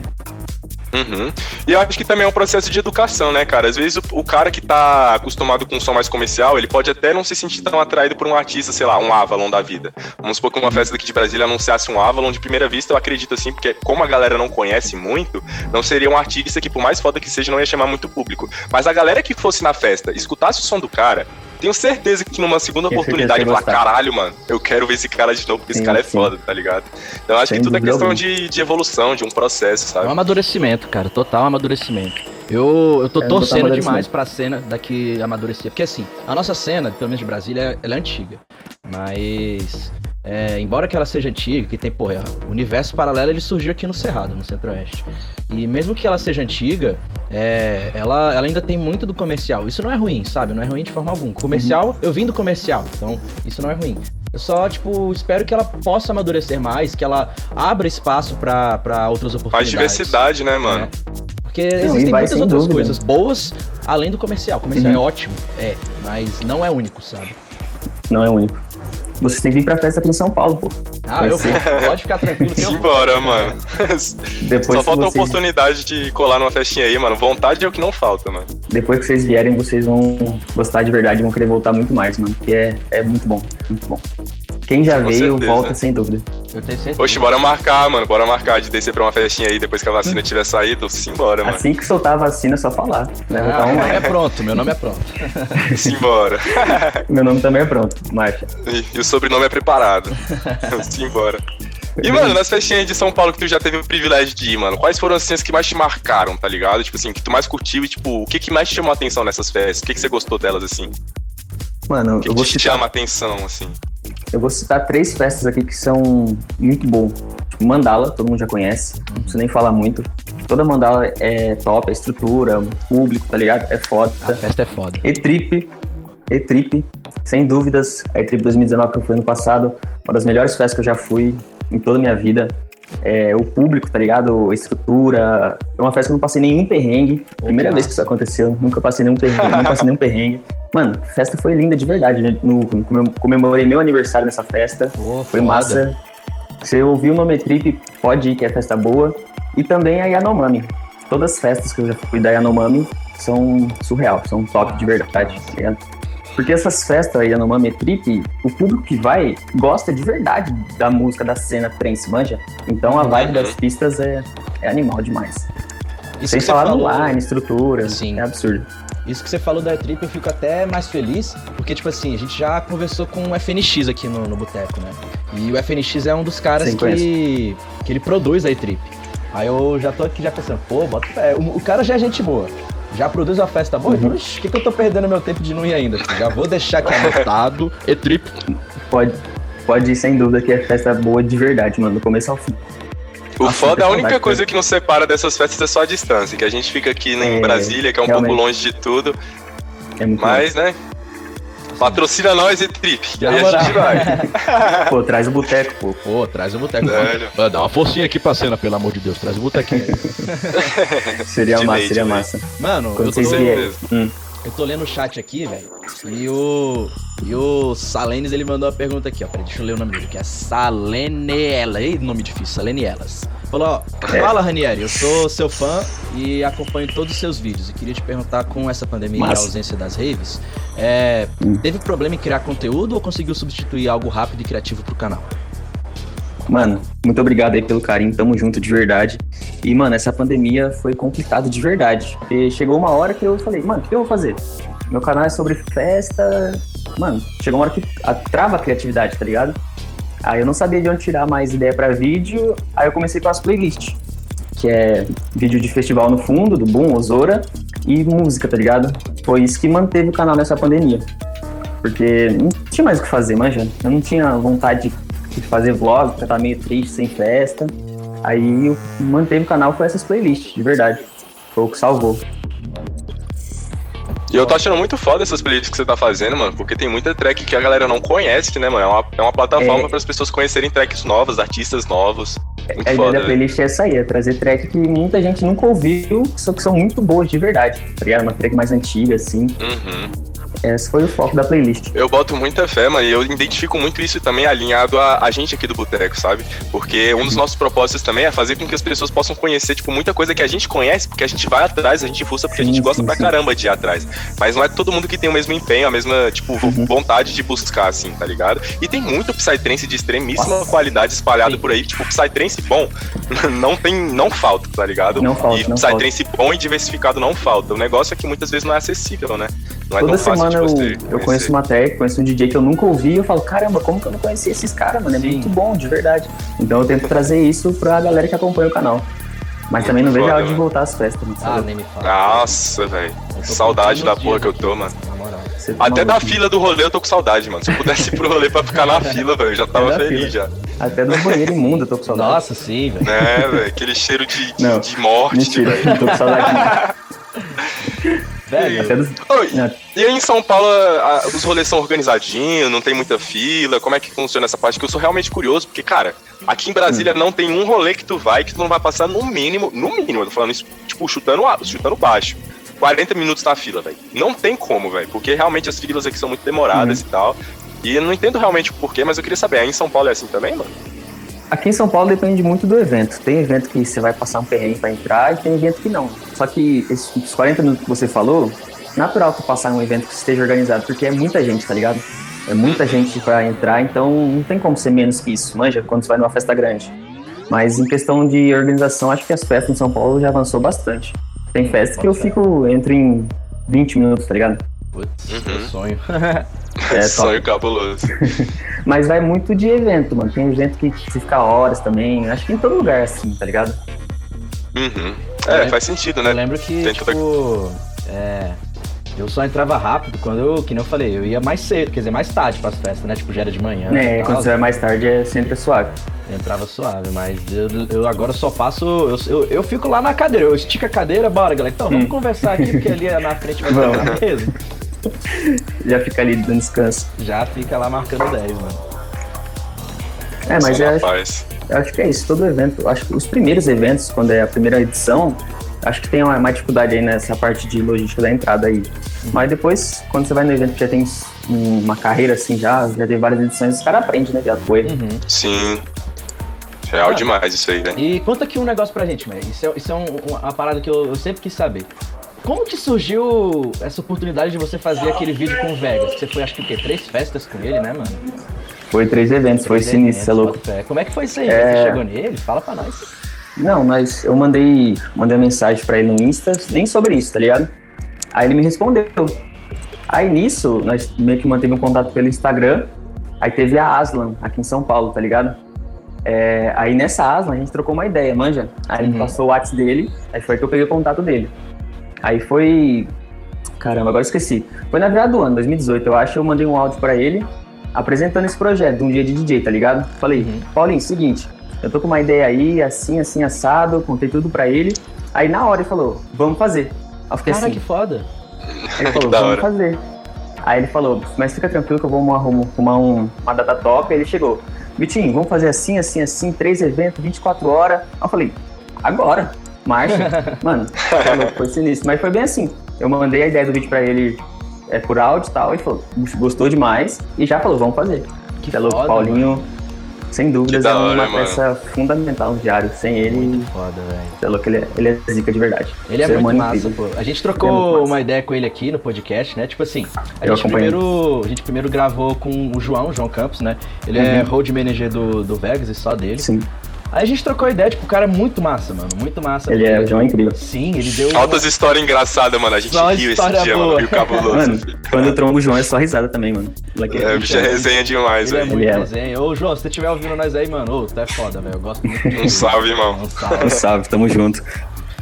Uhum. E eu acho que também é um processo de educação, né, cara? Às vezes o, o, cara que tá acostumado com um som mais comercial, ele pode até não se sentir tão atraído por um artista, sei lá, um Avalon da vida. Vamos supor que uma festa daqui de Brasília anunciasse um Avalon, de primeira vista eu acredito assim, porque como a galera não conhece muito, não seria um artista que por mais foda que seja, não ia chamar muito público. Mas a galera que fosse na festa, escutasse o som do cara, tenho certeza que numa segunda Tenho oportunidade falar, caralho, mano, eu quero ver esse cara de novo, porque sim, esse cara é foda, tá ligado? Então acho Sem que tudo é questão de, de evolução, de um processo, sabe? É um amadurecimento, cara, total amadurecimento. Eu, eu tô é, torcendo demais pra cena daqui amadurecer. Porque assim, a nossa cena, pelo menos de Brasília, ela é antiga. Mas é, embora que ela seja antiga, que tem, porra, o universo paralelo ele surgiu aqui no Cerrado, no Centro-Oeste. E mesmo que ela seja antiga, é, ela, ela ainda tem muito do comercial. Isso não é ruim, sabe? Não é ruim de forma alguma. Comercial, uhum. eu vim do comercial, então isso não é ruim. Eu só, tipo, espero que ela possa amadurecer mais, que ela abra espaço para outras oportunidades. Mais diversidade, né, mano? É. Porque existem muitas outras dúvida. coisas boas além do comercial. O comercial uhum. é ótimo, é, mas não é único, sabe? Não é único. Você tem que vir pra festa aqui em São Paulo, pô. Ah, eu vou. Pode ficar tranquilo que eu Simbora, mano. Depois Só falta vocês... a oportunidade de colar numa festinha aí, mano. Vontade é o que não falta, mano. Depois que vocês vierem, vocês vão gostar de verdade e vão querer voltar muito mais, mano. Porque é, é muito bom, muito bom. Quem já Com veio, certeza. volta sem dúvida. Eu tenho certeza. Oxe, bora marcar, mano. Bora marcar de descer pra uma festinha aí depois que a vacina tiver saído. Simbora, mano. Assim que soltar a vacina, é só falar. Né? Ah, meu nome é pronto, meu nome é pronto. Simbora. meu nome também é pronto, marcha. E, e o sobrenome é preparado. Simbora. E, mano, nas festinhas de São Paulo que tu já teve o privilégio de ir, mano, quais foram as cenas que mais te marcaram, tá ligado? Tipo assim, que tu mais curtiu e, tipo, o que, que mais te chamou a atenção nessas festas? O que, que você gostou delas, assim? Mano, que eu vou te citar... chama a atenção, assim? Eu vou citar três festas aqui que são muito bom. Tipo, Mandala, todo mundo já conhece, não precisa nem falar muito. Toda Mandala é top, a estrutura, o público, tá ligado? É foda. A festa é foda. E-Trip, E-Trip, sem dúvidas. A E-Trip 2019 que eu fui ano passado, uma das melhores festas que eu já fui em toda a minha vida. É, o público, tá ligado? A estrutura. É uma festa que eu não passei nenhum perrengue. Primeira vez que isso aconteceu, nunca passei nenhum perrengue. nunca passei nenhum perrengue. Mano, a festa foi linda de verdade. Né? No, comemorei meu aniversário nessa festa. Oh, foi foda. massa. Você ouviu o nome Trip, pode ir, que é festa boa. E também a Yanomami. Todas as festas que eu já fui da Yanomami são surreal, são top de verdade. Tá porque essas festas aí, Yanomami Trip, o público que vai gosta de verdade da música da cena trance, manja? Então a vibe das pistas é, é animal demais. Isso Sem falar falou... no line, estrutura, Sim. é absurdo. Isso que você falou da trip, eu fico até mais feliz, porque, tipo assim, a gente já conversou com o FNX aqui no, no Boteco, né? E o FNX é um dos caras que, que ele produz a trip. Aí eu já tô aqui já pensando, pô, bota fé. O, o cara já é gente boa. Já produz uma festa boa, uhum. então, o que, que eu tô perdendo meu tempo de não ir ainda? Já vou deixar aqui anotado, E-Trip. Pode, pode ir sem dúvida que é festa boa de verdade, mano, do começo ao fim. O foda, a única coisa que nos separa dessas festas é só a distância, que a gente fica aqui em é, Brasília, que é um realmente. pouco longe de tudo. É mas, né? Patrocina nós e trip. E aí a gente vai. pô, traz o boteco, pô. Pô, traz o boteco. Mano, dá uma forcinha aqui pra cena, pelo amor de Deus. Traz o botequinho. seria de massa, seria massa. Mano, Quando eu tô... Hum. Eu tô lendo o chat aqui, velho. E o. E o Salenes, ele mandou uma pergunta aqui, ó. Peraí, deixa eu ler o nome dele, que é Saleneela. Ei, nome difícil, Salenielas. Falou, ó. Fala, Ranieri, eu sou seu fã e acompanho todos os seus vídeos. E queria te perguntar, com essa pandemia Mas... e a ausência das raves, é, teve problema em criar conteúdo ou conseguiu substituir algo rápido e criativo pro canal? Mano, muito obrigado aí pelo carinho, tamo junto de verdade. E, mano, essa pandemia foi complicado de verdade. Porque chegou uma hora que eu falei, mano, o que eu vou fazer? Meu canal é sobre festa. Mano, chegou uma hora que trava a criatividade, tá ligado? Aí eu não sabia de onde tirar mais ideia para vídeo, aí eu comecei com as playlists, que é vídeo de festival no fundo, do Boom, Osora, e música, tá ligado? Foi isso que manteve o canal nessa pandemia. Porque não tinha mais o que fazer, manja. Eu não tinha vontade de de fazer vlog, porque tá meio triste, sem festa. Aí eu manteve o canal com essas playlists, de verdade. Foi o que salvou. E eu tô achando muito foda essas playlists que você tá fazendo, mano, porque tem muita track que a galera não conhece, né, mano? É uma, é uma plataforma é... para as pessoas conhecerem tracks novas, artistas novos. Muito a ideia da playlist é essa aí, é trazer track que muita gente nunca ouviu, só que são muito boas de verdade, tá ligado? Uma track mais antiga, assim. Uhum. Esse foi o foco da playlist. Eu boto muita fé, mano, e eu identifico muito isso também alinhado a, a gente aqui do Boteco, sabe? Porque um dos nossos propósitos também é fazer com que as pessoas possam conhecer, tipo, muita coisa que a gente conhece, porque a gente vai atrás, a gente fuça porque sim, a gente gosta sim, pra sim. caramba de ir atrás. Mas não é todo mundo que tem o mesmo empenho, a mesma, tipo, uhum. vontade de buscar, assim, tá ligado? E tem muito Psytrance de extremíssima Nossa. qualidade espalhado por aí, tipo, Psytrance bom não tem, não falta, tá ligado? Não falta, e não Psytrance falta. bom e diversificado não falta. O negócio é que muitas vezes não é acessível, né? Não é Toda semana eu, eu conheço uma tech, conheço um DJ que eu nunca ouvi e eu falo, caramba, como que eu não conhecia esses caras, mano? É Sim. muito bom, de verdade. Então eu tento trazer isso pra galera que acompanha o canal. Mas também não vejo a hora de voltar às festas. Não ah, nem me fala. Nossa, velho. Saudade da porra que eu tô, mano. Até da fila do rolê eu tô com saudade, mano. Se eu pudesse ir pro rolê pra ficar na fila, velho, eu já tava feliz já. Até do banheiro imundo eu tô com saudade. Nossa, sim, velho. É, velho, aquele cheiro de, de, não, de morte, mentira, velho. tô com saudade. Velho. Oi, e aí em São Paulo a, os rolês são organizadinhos, não tem muita fila, como é que funciona essa parte? Que eu sou realmente curioso, porque, cara, aqui em Brasília hum. não tem um rolê que tu vai que tu não vai passar no mínimo, no mínimo, eu tô falando isso, tipo, chutando, chutando baixo. 40 minutos na fila, velho. Não tem como, velho, porque realmente as filas aqui são muito demoradas uhum. e tal. E eu não entendo realmente o porquê, mas eu queria saber, aí em São Paulo é assim também, mano? Aqui em São Paulo depende muito do evento. Tem evento que você vai passar um perrengue para entrar e tem evento que não. Só que esses 40 minutos que você falou, natural tu passar um evento que esteja organizado, porque é muita gente, tá ligado? É muita gente para entrar, então não tem como ser menos que isso, manja, quando você vai numa festa grande. Mas em questão de organização, acho que as festas em São Paulo já avançou bastante. Tem festa que eu fico entre em 20 minutos, tá ligado? Putz, uhum. sonho. é, sonho cabuloso. Mas vai muito de evento, mano. Tem evento que se fica horas também. Acho que em todo lugar é assim, tá ligado? Uhum. É, faz sentido, né? Eu lembro que, Tem tipo, toda... é, eu só entrava rápido quando eu, que nem eu falei, eu ia mais cedo, quer dizer, mais tarde para as festas, né? Tipo, já era de manhã. É, quando você vai mais tarde é sempre suave. Eu entrava suave, mas eu, eu agora só passo. Eu, eu, eu, fico lá na cadeira, eu estico a cadeira, bora, galera. Então, vamos hum. conversar aqui, porque ali na frente vai ter uma mesa. Já fica ali dando descanso. Já fica lá marcando 10, mano. É, mas eu acho, eu acho que é isso, todo evento. Acho que os primeiros eventos, quando é a primeira edição, acho que tem uma, uma dificuldade aí nessa parte de logística da entrada aí. Mas depois, quando você vai no evento que já tem uma carreira assim já, já tem várias edições, os caras aprendem, né? Já foi. Uhum. Sim. Real ah, demais isso aí, né? E conta aqui um negócio pra gente, velho. Isso é, isso é um, uma parada que eu, eu, sempre quis saber. Como que surgiu essa oportunidade de você fazer aquele vídeo com o Vegas? Você foi, acho que o quê? Três festas com ele, né, mano? Foi três eventos, três foi sinistro, você é louco. Como é que foi isso aí? É... Você chegou nele? Fala pra nós. Não, mas eu mandei, mandei uma mensagem pra ele no Insta, nem sobre isso, tá ligado? Aí ele me respondeu. Aí nisso, nós meio que manteve um contato pelo Instagram. Aí teve a Aslan aqui em São Paulo, tá ligado? É, aí nessa Aslan a gente trocou uma ideia, manja. Aí uhum. ele passou o WhatsApp dele, aí foi que eu peguei o contato dele. Aí foi. Caramba, agora esqueci. Foi na virada do ano, 2018, eu acho. Eu mandei um áudio para ele apresentando esse projeto de um dia de DJ, tá ligado? Falei, uhum. Paulinho, seguinte, eu tô com uma ideia aí, assim, assim, assado, contei tudo pra ele. Aí na hora ele falou, vamos fazer. Aí eu fiquei Cara, assim. que foda. Ele falou, vamos fazer. Aí ele falou, mas fica tranquilo que eu vou arrumar um, uma data top. Aí ele chegou, Vitinho, vamos fazer assim, assim, assim, três eventos, 24 horas. Aí eu falei, agora, marcha. Mano, falou, foi sinistro. Mas foi bem assim. Eu mandei a ideia do vídeo pra ele é, por áudio e tal. Ele falou, gostou demais. E já falou, vamos fazer. Que falou, foda, Paulinho. Mano sem dúvidas, é uma hora, peça mano. fundamental no diário. Sem ele. Muito foda, velho. Ele, é, ele é zica de verdade. Ele é muito massa, pô. A gente trocou é uma ideia com ele aqui no podcast, né? Tipo assim, a gente, primeiro, a gente primeiro gravou com o João, João Campos, né? Ele é uhum. é road manager do, do Vegas e só dele. Sim. Aí a gente trocou ideia, tipo, o cara é muito massa, mano. Muito massa. Ele é, o João é incrível. Sim, ele deu. Altas uma... histórias engraçadas, mano. A gente só riu esse dia, boa. mano. Rio cabuloso. Mano, quando eu trombo o João é só risada também, mano. É, é, bicho é resenha demais, velho. Ele é muito ele resenha. Ô, João, se você estiver ouvindo nós aí, mano, ô, tu é foda, velho. Eu gosto muito. Um salve, irmão. Um salve. Um salve, tamo junto.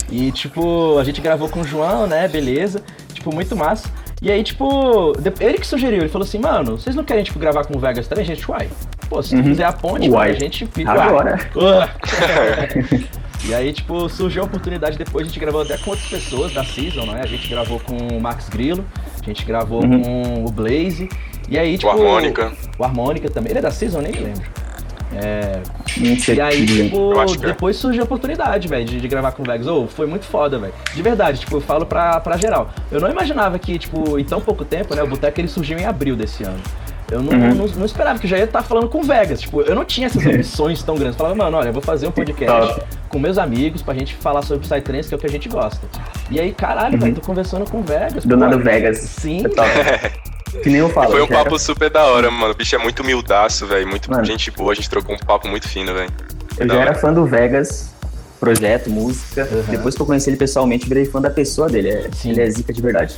E, tipo, a gente gravou com o João, né? Beleza. Tipo, muito massa. E aí, tipo, ele que sugeriu, ele falou assim, mano, vocês não querem, tipo, gravar com o Vegas também? A gente, uai, pô, se uhum. fizer a ponte, uai. a gente fica. Agora. e aí, tipo, surgiu a oportunidade depois, a gente gravou até com outras pessoas da Season, né? A gente gravou com o Max Grillo, a gente gravou uhum. com o Blaze. E aí, tipo. O Harmônica. O Harmônica também. Ele é da Season, nem me lembro. É, e aí, tipo, é. depois surgiu a oportunidade, velho, de, de, gravar com o Vegas. Oh, foi muito foda, velho. De verdade, tipo, eu falo pra, pra geral. Eu não imaginava que, tipo, em tão pouco tempo, né, o Boteco ele surgiu em abril desse ano. Eu não, uhum. não, não, esperava que eu já ia estar falando com o Vegas. Tipo, eu não tinha essas ambições tão grandes. Eu falava, mano, olha, eu vou fazer um podcast com meus amigos pra gente falar sobre Psytrance, que é o que a gente gosta. E aí, caralho, uhum. velho, tô conversando com o Vegas. Do nada Vegas. Sim. Que nem eu falo. Foi um papo era... super da hora, mano. O bicho é muito humildaço, velho. Muito mano, gente boa. A gente trocou um papo muito fino, velho. Eu já era fã do Vegas, projeto, música. Uhum. Depois que eu conheci ele pessoalmente, virei fã da pessoa dele. É, ele é zica de verdade.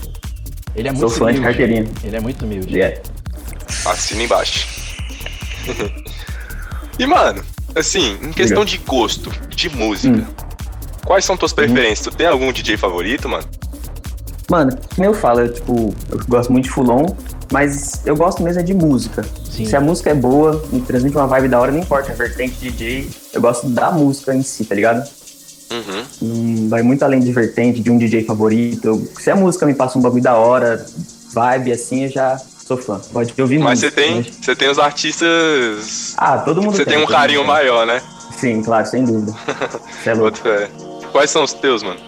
Ele é muito Sou fã humilde. de carteirinha. Ele é muito humilde. Ele é. Assina embaixo. e, mano, assim, em questão de gosto, de música, hum. quais são tuas preferências? Hum. Tu tem algum DJ favorito, mano? Mano, como eu falo, eu, tipo, eu gosto muito de Fulon, mas eu gosto mesmo é de música. Sim. Se a música é boa, me transmite uma vibe da hora, não importa a vertente DJ, eu gosto da música em si, tá ligado? Uhum. Hum, vai muito além de vertente, de um DJ favorito. Eu, se a música me passa um bagulho da hora, vibe assim, eu já sou fã. Pode ouvir Mas você tem, você tem os artistas. Ah, todo mundo Você tem, tem um carinho maior, né? Sim, claro, sem dúvida. é louco. Quais são os teus, mano?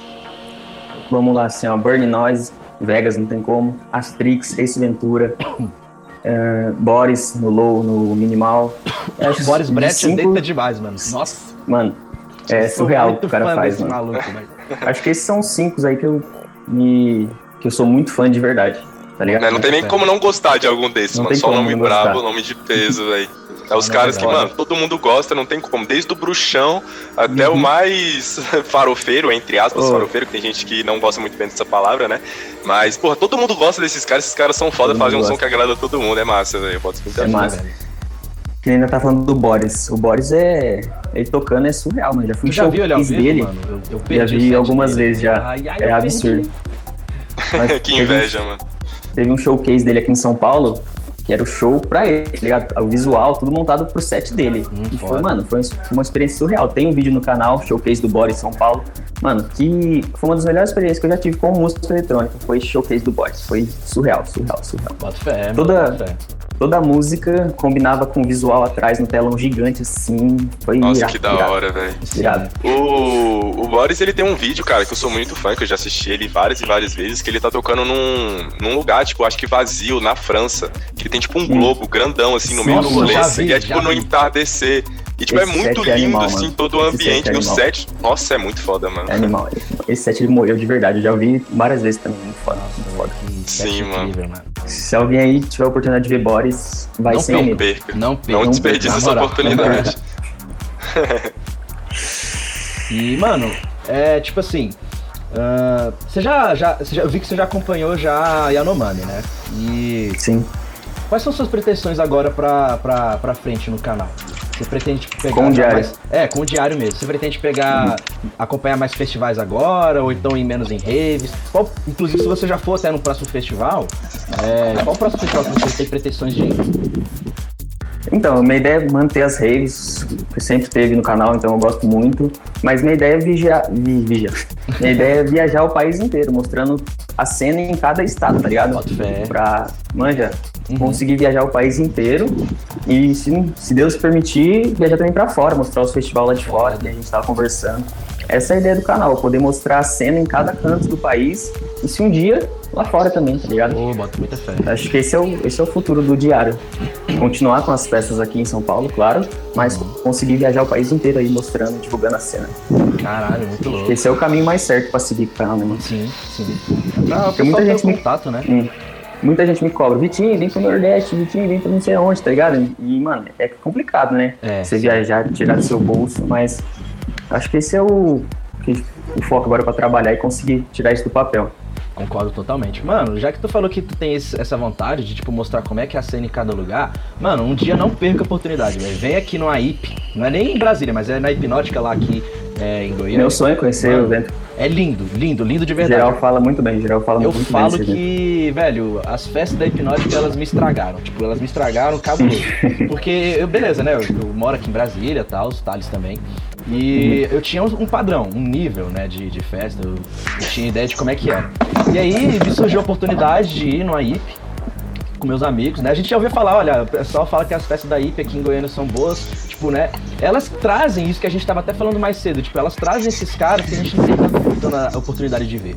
Vamos lá, assim, ó. Burn Noise, Vegas, não tem como. Astrix, Ace Ventura. Uh, Boris no low, no minimal. Acho Boris Brett cinco... deita demais, mano. Nossa. Mano, é surreal o que o cara faz, mano. Maluco, Acho que esses são os cinco aí que eu me. que eu sou muito fã de verdade. Tá ligado? Não, não tem nem como não gostar de algum desses, não mano. Só nome brabo, nome de peso, velho. É os caras que, mano, todo mundo gosta, não tem como. Desde o bruxão até uhum. o mais farofeiro, entre aspas, oh. farofeiro, que tem gente que não gosta muito bem dessa palavra, né? Mas, porra, todo mundo gosta desses caras, esses caras são foda, fazem um som que agrada todo mundo, é massa, velho. Pode escutar. É massa. Que ainda tá falando do Boris. O Boris é. Ele tocando é surreal, mano. Já fui já vi ele dele. Mano? Eu, eu já vi algumas dele. vezes já. Ai, ai, é absurdo. que inveja, mano. Teve um showcase dele aqui em São Paulo que era o show pra ele, tá ligado? O visual, tudo montado pro set dele. Hum, e foi, mano, foi uma experiência surreal. Tem um vídeo no canal, showcase do Boris São Paulo. Mano, que foi uma das melhores experiências que eu já tive com música eletrônica. Foi showcase do Boris. Foi surreal, surreal, surreal. Bota fé, toda, fé. Toda a música combinava com o visual atrás no telão gigante, assim. Foi Nossa, irado, que da irado, hora, velho. O, o Boris, ele tem um vídeo, cara, que eu sou muito fã, que eu já assisti ele várias e várias vezes, que ele tá tocando num, num lugar, tipo, acho que vazio, na França. Que tem tipo um globo grandão assim no meio do rolê. E é tipo no entardecer. E tipo, é Esse é muito lindo, é animal, assim, mano. todo o ambiente. É e o set, nossa, é muito foda, mano. É animal. Esse set ele morreu de verdade. Eu já ouvi várias vezes também. Muito foda. Muito foda. Sim, mano. Incrível, mano. Se alguém aí tiver a oportunidade de ver Boris, vai não sem Não perca. Não, perca. não desperdice essa oportunidade. e, mano, é tipo assim. Uh, você, já, já, você já. Eu vi que você já acompanhou já a Yanomami, né? E. Sim. Quais são suas pretensões agora pra, pra, pra frente no canal? Você pretende pegar. Com o diário. Mais, é, com o diário mesmo. Você pretende pegar. acompanhar mais festivais agora, ou então ir menos em raves? Qual, inclusive, se você já for até no próximo festival, é, qual o próximo festival que você tem pretensões de ir? Então, minha ideia é manter as raves, que sempre teve no canal, então eu gosto muito. Mas minha ideia é vigiar. Vi, vigiar. minha ideia é viajar o país inteiro, mostrando a cena em cada estado, tá ligado? Pra, manja, uhum. conseguir viajar o país inteiro e, se, se Deus permitir, viajar também pra fora, mostrar os festivais lá de fora, que a gente tava conversando. Essa é a ideia do canal, poder mostrar a cena em cada canto do país e se um dia lá fora também, tá ligado? Oh, bota muita fé. Acho que esse é, o, esse é o futuro do diário. Continuar com as peças aqui em São Paulo, claro, mas uhum. conseguir viajar o país inteiro aí mostrando, divulgando a cena. Caralho, muito louco. Esse é o caminho mais certo pra seguir com o canal, né, mano? Sim, sim. Porque muita gente me... contato, né? Hum muita gente me cobra, Vitinho, vem pro Nordeste, Vitinho, vem pra não sei aonde, tá ligado? E, mano, é complicado, né? É, Você viajar, tirar do seu bolso, mas acho que esse é o, o foco agora para trabalhar e conseguir tirar isso do papel. Concordo totalmente. Mano, já que tu falou que tu tem esse, essa vontade de, tipo, mostrar como é que é a cena em cada lugar, mano, um dia não perca a oportunidade, velho. Vem aqui no AIP, não é nem em Brasília, mas é na Hipnótica lá aqui é, em Goiânia. Meu sonho é conhecer mano, o evento. É lindo, lindo, lindo de verdade. Geral fala muito bem, geral fala eu muito bem. Eu falo que, velho, as festas da Hipnótica, elas me estragaram. Tipo, elas me estragaram cabuloso. Porque, eu, beleza, né, eu, eu moro aqui em Brasília e tal, os Thales também. E eu tinha um padrão, um nível, né, de, de festa, eu, eu, tinha ideia de como é que era. E aí me surgiu a oportunidade de ir no AIP com meus amigos, né? A gente já ouviu falar, olha, o pessoal fala que as festas da IP aqui em Goiânia são boas, tipo, né? Elas trazem isso que a gente tava até falando mais cedo, tipo, elas trazem esses caras que a gente não tem tanta oportunidade de ver.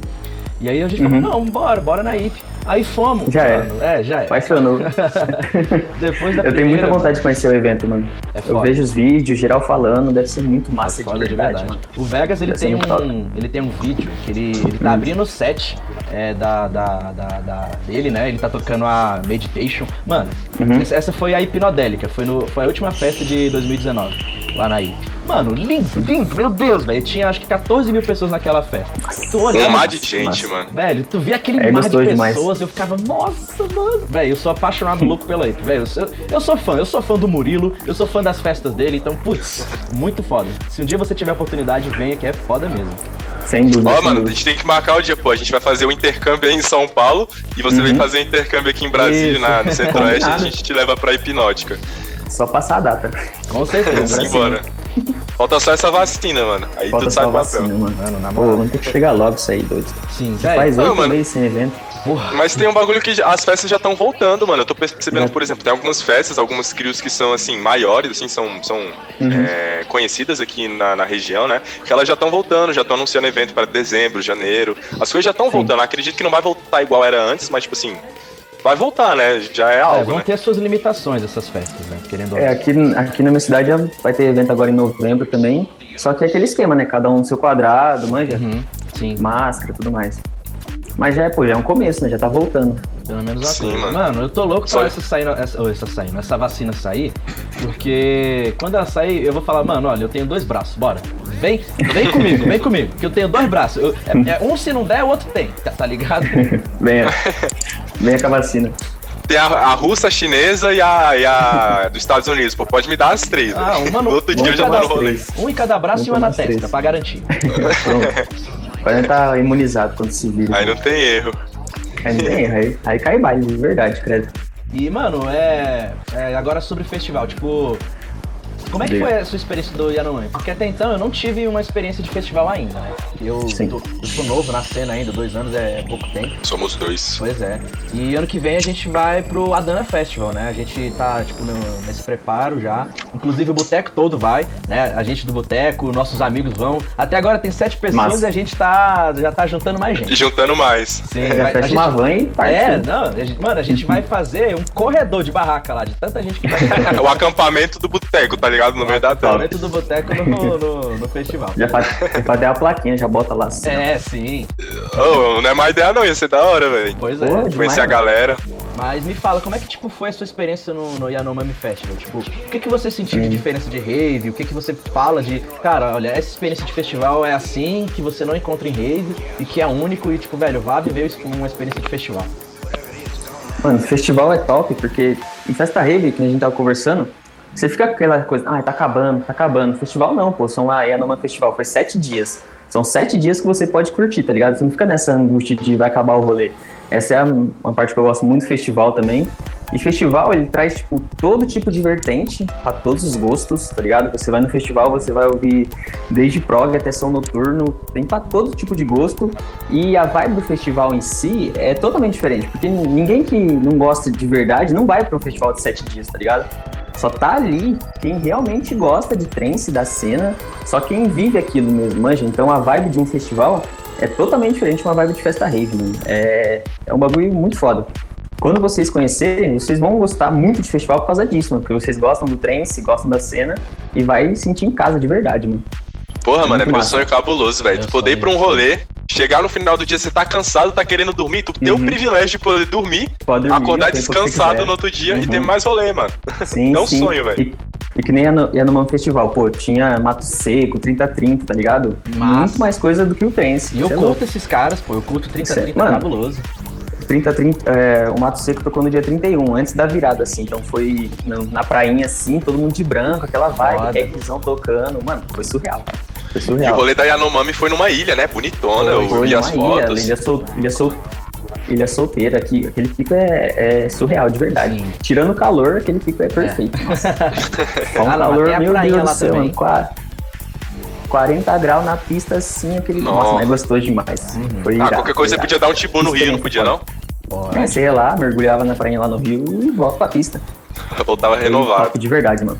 E aí a gente uhum. falou, não, bora, bora na IP. Aí fomos. Já mano. é. É, já é. Apaixonou. Depois da Eu primeira, tenho muita vontade de conhecer o evento, mano. É eu vejo os vídeos, geral falando, deve ser muito massa é de, verdade, de verdade, mano. O Vegas, ele tem, um, ele tem um vídeo que ele, ele tá hum. abrindo o set é, da, da, da, da, dele, né? Ele tá tocando a Meditation. Mano, uhum. essa foi a Hipnodélica, foi, no, foi a última festa de 2019, lá na IP. Mano, lindo, lindo, meu Deus, velho. Tinha acho que 14 mil pessoas naquela festa. um mar de gente, mano. Velho, tu via aquele é, mar de pessoas, demais. eu ficava, nossa, mano. Velho, eu sou apaixonado louco pela Ape, velho. Eu, eu, sou fã, eu sou fã do Murilo, eu sou fã das festas dele, então, putz, muito foda. Se um dia você tiver a oportunidade, venha que é foda mesmo. Sem dúvida. Ó, mano, a gente tem que marcar o dia, pô. A gente vai fazer o intercâmbio aí em São Paulo e você uhum. vem fazer o intercâmbio aqui em Brasília, na, no Centro-Oeste, a gente te leva pra Hipnótica. Só passar a data. Com certeza. Simbora. Falta só essa vacina, mano. Aí Falta tudo sai do papel. Vacina, mano. mano na Pô, vamos ter que chegar logo isso aí, doido. Sim, velho. Faz oito meses sem evento. Porra. Mas tem um bagulho que as festas já estão voltando, mano. Eu tô percebendo, por exemplo, tem algumas festas, algumas crios que são, assim, maiores, assim, são, são uhum. é, conhecidas aqui na, na, região, né? Que elas já estão voltando, já estão anunciando evento para dezembro, janeiro. As coisas já estão voltando. Acredito que não vai voltar igual era antes, mas, tipo assim, vai voltar, né? Já é, algo. É, vão né? ter suas limitações essas festas, né? Querendo é, aqui, aqui na minha cidade vai ter evento agora em novembro também. Só que é aquele esquema, né? Cada um no seu quadrado, manja? Uhum, sim. Máscara tudo mais. Mas já é, pô, já é um começo, né? Já tá voltando. Pelo menos a Sim, Mano. mano, eu tô louco pra essa, sair, essa, essa, saindo, essa vacina sair, porque quando ela sair, eu vou falar, mano, olha, eu tenho dois braços, bora. Vem, vem comigo, vem comigo, que eu tenho dois braços. Eu, é, é, um se não der, o outro tem, tá, tá ligado? Venha. Venha com a vacina. Tem a, a russa, a chinesa e a, e a dos Estados Unidos, pô. Pode me dar as três. Ah, uma no, outro dia eu já no rolê. Um em cada braço um e uma na testa, pra garantir. Pronto. Agora tá imunizado quando se vira. Aí não tem erro. Aí aí, aí cai baile, de verdade, credo. E, mano, é, é. Agora sobre festival, tipo. Como é que foi a sua experiência do Yanomami? Porque até então eu não tive uma experiência de festival ainda, né? Eu, tô, eu sou novo na cena ainda, dois anos é pouco tempo. Somos dois. Pois é. E ano que vem a gente vai pro Adana Festival, né? A gente tá, tipo, no, nesse preparo já. Inclusive o boteco todo vai, né? A gente do boteco, nossos amigos vão. Até agora tem sete pessoas Mas... e a gente tá, já tá juntando mais gente. Juntando mais. Sim, é, vai, a gente, uma van e É, não, a gente, mano, a gente vai fazer um corredor de barraca lá, de tanta gente que vai. o acampamento do boteco, tá ligado? No meio da tela. Acampamento do boteco no, no, no, festival. Já faz, fazer a plaquinha, já bota lá assim. É, sim. Oh, não é má ideia não, ia ser da hora, velho. Pois é. Conhecer a galera. Mas me fala, como é que tipo, foi a sua experiência no, no Yanomami Festival? Tipo, o que, que você sentiu de diferença de rave? O que, que você fala de, cara, olha, essa experiência de festival é assim, que você não encontra em rave e que é único e, tipo, velho, vá viver uma experiência de festival. Mano, festival é top, porque em festa rave, que a gente tava conversando, você fica com aquela coisa, ah, tá acabando, tá acabando. Festival não, pô, são a Yanomami Festival, foi sete dias. São sete dias que você pode curtir, tá ligado? Você não fica nessa angústia de vai acabar o rolê. Essa é uma parte que eu gosto muito do festival também. E festival, ele traz, tipo, todo tipo de vertente, para todos os gostos, tá ligado? Você vai no festival, você vai ouvir desde prog até som noturno, tem para todo tipo de gosto. E a vibe do festival em si é totalmente diferente, porque ninguém que não gosta de verdade não vai para um festival de sete dias, tá ligado? Só tá ali quem realmente gosta de trance, da cena, só quem vive aquilo mesmo, manja. Então a vibe de um festival é totalmente diferente de uma vibe de festa rave, mano. É, é um bagulho muito foda. Quando vocês conhecerem, vocês vão gostar muito de festival por causa disso, mano. Porque vocês gostam do trance, gostam da cena e vai sentir em casa de verdade, mano. Porra, mano, é meu sonho cabuloso, velho. Tu poder ir pra um rolê, chegar no final do dia, você tá cansado, tá querendo dormir, tu uhum. tem o privilégio de poder dormir, dormir acordar descansado no outro dia uhum. e ter uhum. mais rolê, mano. Sim, é um sim. sonho, velho. E, e, que nem ia no, ia no Festival, pô, tinha Mato Seco, 30-30, tá ligado? Mas... Muito mais coisa do que o Trance. E eu é curto louco. esses caras, pô, eu curto 30-30, é, cabuloso. 30, 30, é, o Mato Seco tocou no dia 31, antes da virada, assim. Então foi na, na prainha, assim, todo mundo de branco, aquela vibe, requisão tocando. Mano, foi surreal. Foi surreal. E o rolê da Yanomami foi numa ilha, né? Bonitona, foi, eu vi as ilha, fotos. Ilha, sol, ilha, sol, ilha solteira, aqui, aquele pico é, é, surreal, de verdade. Sim. Tirando o calor, aquele pico é perfeito. É. um ah, calor, meu Deus do céu, mano. 40 graus na pista, assim, aquele. Nossa, Nossa mas gostou demais. Uhum. Foi ah, irado, qualquer coisa você podia dar um tibu no Rio, não podia, não? É, sei lá, mergulhava na praia lá no Rio e volta pra pista. Voltava renovado. De verdade, mano.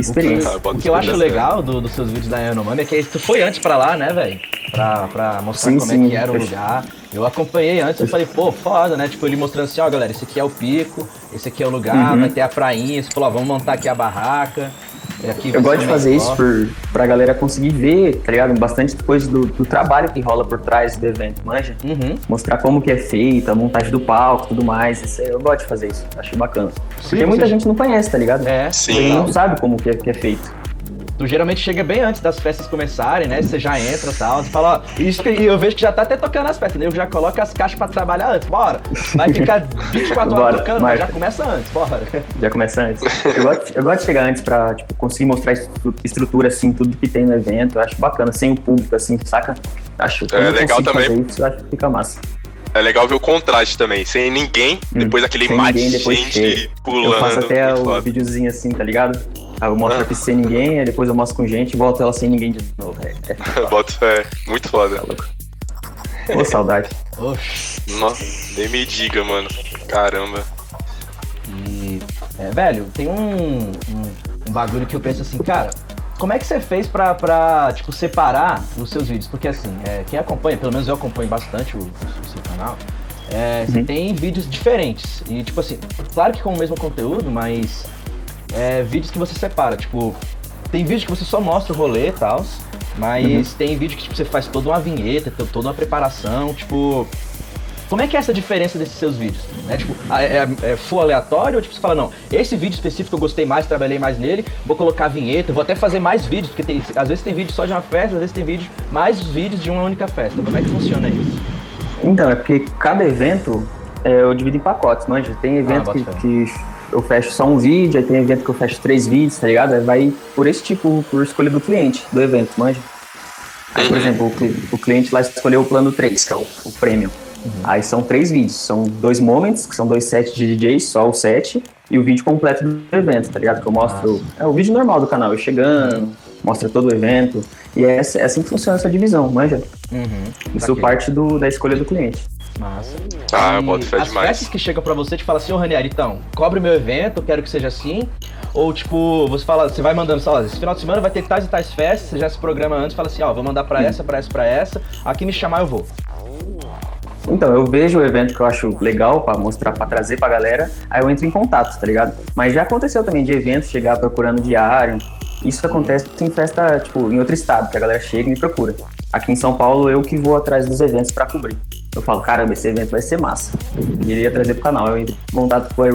Experiência. O que, o que eu acho legal dos do seus vídeos da Yanomami é que tu foi antes pra lá, né, velho? Pra, pra mostrar sim, como sim, é que era o lugar. Eu acompanhei antes, eu falei, pô, foda, né? Tipo, ele mostrando assim, ó, galera, esse aqui é o pico, esse aqui é o lugar, uhum. vai ter a prainha. Você falou, ó, vamos montar aqui a barraca. Aqui eu gosto de fazer isso por, pra galera conseguir ver, tá ligado? Bastante coisa do, do trabalho que rola por trás do evento, manja? Uhum. Mostrar como que é feita, a montagem do palco tudo mais. Isso, eu gosto de fazer isso, acho bacana. Sim, Porque muita gente não conhece, tá ligado? É, sim. não sabe como que é, que é feito tu geralmente chega bem antes das festas começarem, né? Você já entra e tal, você fala, ó, isso que eu vejo que já tá até tocando as festas, né? Eu já coloco as caixas pra trabalhar antes, bora. Vai ficar 24 bora, horas tocando, mas já começa antes, bora. Já começa antes. Eu gosto, eu gosto de chegar antes pra, tipo, conseguir mostrar estrutura, assim, tudo que tem no evento. Eu acho bacana, sem o público, assim, saca? Acho é legal também. Isso, acho que fica massa. É legal ver o contraste também, sem ninguém, hum, depois aquele mate de gente pulando. Eu faço até o videozinho assim, tá ligado? Aí eu mostro ah. a pista sem ninguém, aí depois eu mostro com gente e volto ela sem ninguém de novo. É, é Boto fé, muito foda. Ô, saudade. Oxi. Nossa, nem me diga, mano. Caramba. E, é, velho, tem um, um, um, bagulho que eu penso assim, cara, como é que você fez pra, pra tipo, separar os seus vídeos? Porque assim, é, quem acompanha, pelo menos eu acompanho bastante o, o seu canal, é, uhum. você tem vídeos diferentes. E tipo assim, claro que com o mesmo conteúdo, mas é, vídeos que você separa. Tipo, tem vídeo que você só mostra o rolê e tal, mas uhum. tem vídeo que tipo, você faz toda uma vinheta, toda uma preparação, tipo. Como é que é essa diferença desses seus vídeos? É tipo, é, é, full aleatório ou tipo, você fala, não, esse vídeo específico eu gostei mais, trabalhei mais nele, vou colocar vinheta, vou até fazer mais vídeos, porque tem, às vezes tem vídeo só de uma festa, às vezes tem vídeo, mais vídeos de uma única festa. Como é que funciona isso? Então, é porque cada evento é, eu divido em pacotes, manja. Tem evento ah, que, que eu fecho só um vídeo, aí tem evento que eu fecho três vídeos, tá ligado? Aí vai por esse tipo, por escolha do cliente, do evento, manja. Aí, por uhum. exemplo, o, o cliente lá escolheu o plano 3, que é o, o premium. Uhum. Aí são três vídeos, são dois moments, que são dois sets de DJs, só o set, e o vídeo completo do evento, tá ligado? Que eu mostro. Nossa. É o vídeo normal do canal, eu chegando, mostra todo o evento. E é, é assim que funciona essa divisão, manja? Uhum. Isso parte do, da escolha do cliente. Massa. Ah, eu boto fé as demais. festas que chegam pra você te falam assim, ô Ranieri, então, cobre meu evento, quero que seja assim. Ou tipo, você fala, você vai mandando, sei lá, esse final de semana vai ter tais e tais festas, você já se programa antes, fala assim, ó, vou mandar pra essa, pra essa, pra essa, aqui me chamar eu vou. Então, eu vejo o evento que eu acho legal para mostrar, para trazer pra galera, aí eu entro em contato, tá ligado? Mas já aconteceu também de evento chegar procurando diário. Isso acontece em festa, tipo, em outro estado, que a galera chega e me procura. Aqui em São Paulo, eu que vou atrás dos eventos para cobrir. Eu falo, caramba, esse evento vai ser massa. E ele ia trazer pro canal. Eu entro em contato com a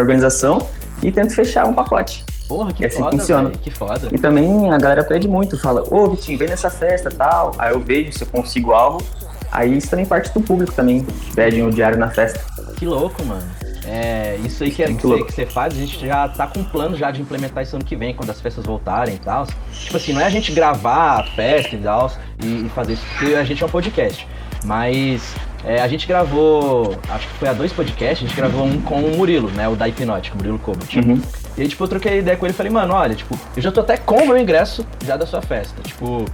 organização e tento fechar um pacote. Porra, que é assim foda, funciona. Véio, que foda. E também a galera pede muito, fala, ô Vitinho, vem nessa festa tal. Aí eu vejo se eu consigo algo. Aí isso também parte do público também, que pedem o diário na festa. Que louco, mano. É, isso aí que, é, que, que, você faz, a gente já tá com um plano já de implementar isso ano que vem, quando as festas voltarem e tal. Tipo assim, não é a gente gravar a festa e tal e, e fazer isso, porque a gente é um podcast. Mas é, a gente gravou, acho que foi a dois podcasts, a gente gravou um com o Murilo, né? O da Hipnótica, o Murilo Cobalt. Uhum. E aí, tipo, eu troquei ideia com ele e falei, mano, olha, tipo, eu já tô até com o meu ingresso já da sua festa. Tipo,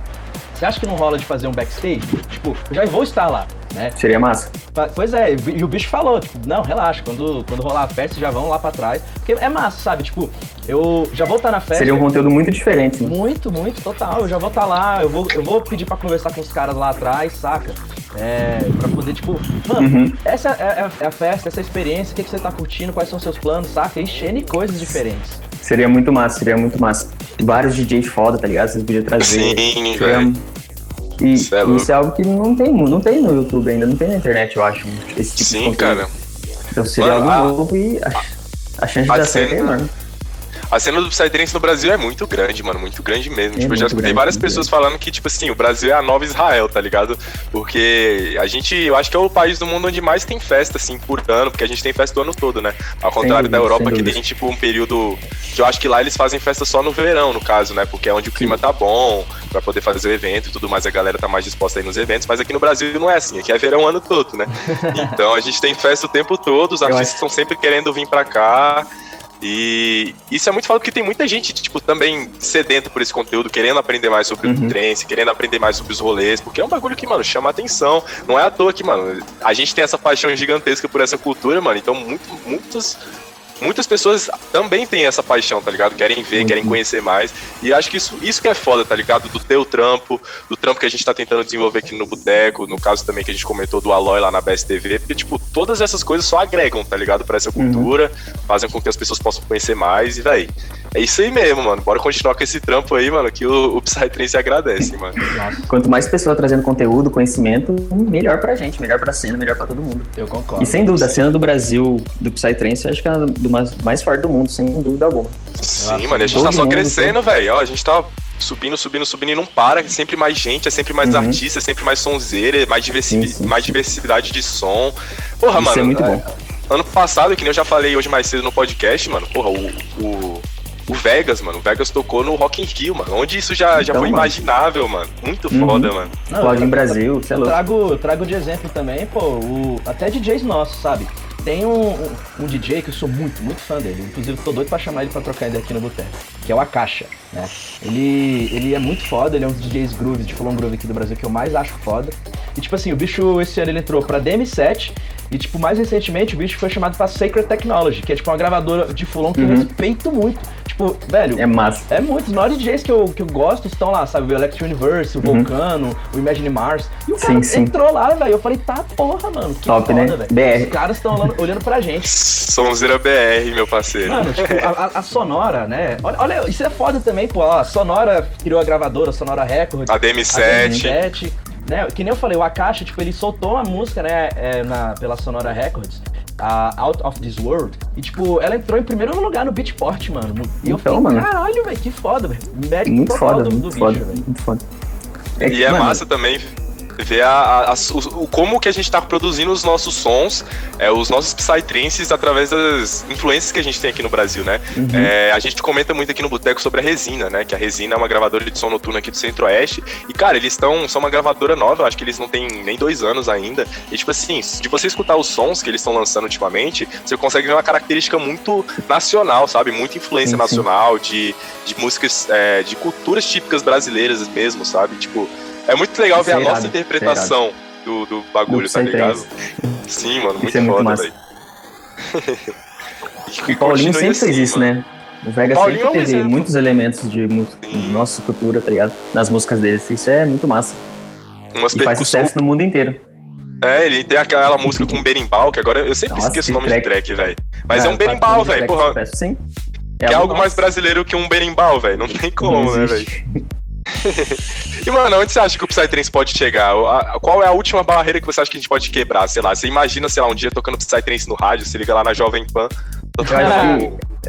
você acha que não rola de fazer um backstage? Tipo, eu já vou estar lá, né? Seria massa. Pois é, e o bicho falou, tipo, não, relaxa, quando, quando rolar a festa, já vão lá pra trás. Porque é massa, sabe? Tipo, eu já vou estar na festa. Seria um conteúdo muito diferente. Né? Muito, muito, total. Eu já vou estar lá, eu vou, eu vou pedir pra conversar com os caras lá atrás, saca? É, pra poder, tipo, mano, uhum. essa é, é, é, a festa, essa experiência, o que, que você tá curtindo, quais são os seus planos, saca? Enchendo coisas diferentes. Seria muito massa, seria muito massa. Vários DJs foda, tá ligado? Vocês podiam trazer. Sim, velho. E isso é, isso é, algo que não tem, não tem no YouTube ainda, não tem na internet, eu acho, esse tipo Sim, de conteúdo. cara. Então seria Mano, algo novo e a, a chance de dar certo é enorme. A cena do Psytrance no Brasil é muito grande, mano, muito grande mesmo. É tipo, eu já escutei várias pessoas grande. falando que, tipo assim, o Brasil é a nova Israel, tá ligado? Porque a gente, eu acho que é o país do mundo onde mais tem festa, assim, por ano, porque a gente tem festa o ano todo, né? Ao contrário da Europa, que tem, tipo, um período. Que eu acho que lá eles fazem festa só no verão, no caso, né? Porque é onde o clima tá bom, pra poder fazer o evento e tudo mais, a galera tá mais disposta aí nos eventos, mas aqui no Brasil não é assim, aqui é verão o ano todo, né? Então a gente tem festa o tempo todo, os artistas estão sempre querendo vir pra cá. E isso é muito falado porque tem muita gente, tipo, também sedenta por esse conteúdo, querendo aprender mais sobre uhum. o trance, querendo aprender mais sobre os rolês, porque é um bagulho que, mano, chama atenção. Não é à toa que, mano, a gente tem essa paixão gigantesca por essa cultura, mano. Então, muito, muitos muitas pessoas também têm essa paixão, tá ligado? Querem ver, uhum. querem conhecer mais. E acho que isso, isso que é foda, tá ligado? Do teu trampo, do trampo que a gente tá tentando desenvolver aqui no Boteco, no caso também que a gente comentou do Aloy lá na BSTV, porque, tipo, todas essas coisas só agregam, tá ligado? Pra essa uhum. cultura, uhum. fazem com que as pessoas possam conhecer mais, e daí. É isso aí mesmo, mano. Bora continuar com esse trampo aí, mano, que o, o Psytrance agradece, mano. Quanto mais pessoas trazendo conteúdo, conhecimento, melhor pra gente, melhor pra cena, melhor pra todo mundo. Eu concordo. E sem dúvida, a cena do Brasil, do Psytrance, acho que é a do mais, mais forte do mundo, sem dúvida alguma. Sim, mano, a gente tá só crescendo, velho. Ó, a gente tá subindo, subindo, subindo e não para. É sempre mais gente, é sempre mais uhum. artista, é sempre mais sonzeira, é mais, diversi sim, sim. mais diversidade de som. Porra, Isso mano. é muito bom. Ano passado, que nem eu já falei hoje mais cedo no podcast, mano, porra, o, o o Vegas, mano. O Vegas tocou no Rock in Rio, mano. Onde isso já, já então, foi mano. imaginável, mano. Muito uhum. foda, mano. Pode em Brasil, sei lá. Trago, trago de exemplo também, pô, o, até DJs nossos, sabe? Tem um, um, um, DJ que eu sou muito, muito fã dele. Inclusive, tô doido pra chamar ele pra trocar ideia aqui no Boteco. Que é o Akasha, né? Ele, ele é muito foda, ele é um dos DJs groove, de Fulon Groove aqui do Brasil que eu mais acho foda. E, tipo assim, o bicho esse ano ele entrou pra DM7 e, tipo, mais recentemente o bicho foi chamado pra Sacred Technology, que é, tipo, uma gravadora de Fulon que uhum. eu respeito muito. Tipo, velho. É massa. É muito. Os maiores DJs que eu, que eu gosto estão lá, sabe? O Electric Universe, o uhum. Vulcano, o Imagine Mars. E o cara sim, sim. entrou lá, velho. Eu falei, tá porra, mano. Que Top, foda, né? BR. Os caras estão olhando pra gente. Sonzeira BR, meu parceiro. Mano, tipo, a, a, Sonora, né? Olha, olha, isso é foda também, pô. A Sonora criou a gravadora, a Sonora Records. A DM7. A DM7 né? Que nem eu falei, o Akashi, tipo, ele soltou uma música, né, é, na, pela Sonora Records, a Out of This World, e, tipo, ela entrou em primeiro lugar no Beatport, mano. E eu então, falei, caralho, velho, que foda, velho. Mérito muito foda, do, muito do foda, bicho, muito foda. É e é massa também ver a, a, o, como que a gente está produzindo os nossos sons, é, os nossos psytrances através das influências que a gente tem aqui no Brasil, né? Uhum. É, a gente comenta muito aqui no Boteco sobre a Resina, né? Que a Resina é uma gravadora de som noturno aqui do Centro-Oeste. E, cara, eles estão. São uma gravadora nova, acho que eles não têm nem dois anos ainda. E, tipo assim, de você escutar os sons que eles estão lançando ultimamente, você consegue ver uma característica muito nacional, sabe? Muita influência sim, nacional, de, de músicas, é, de culturas típicas brasileiras mesmo, sabe? Tipo, é muito legal ver a nossa interpretação do, do bagulho, tá ligado? Sim, mano, muito, é muito foda, velho. e, o Paulinho sempre assim, fez isso, né? O Vega Paulinho sempre é teve muitos elementos de, de nossa cultura, tá ligado? Nas músicas dele. Isso é muito massa. Umas e faz sucesso no mundo inteiro. É, ele tem aquela música com berimbau, que agora eu sempre Nossa, esqueço o nome track. de track, velho. Mas é, é um berimbau, velho, porra. Sim. É, é algo mais brasileiro que um berimbau, velho. Não tem como, não né, velho? E, mano, onde você acha que o Psytrance pode chegar? Qual é a última barreira que você acha que a gente pode quebrar? Sei lá, você imagina, sei lá, um dia tocando Psytrance no rádio, você liga lá na Jovem Pan.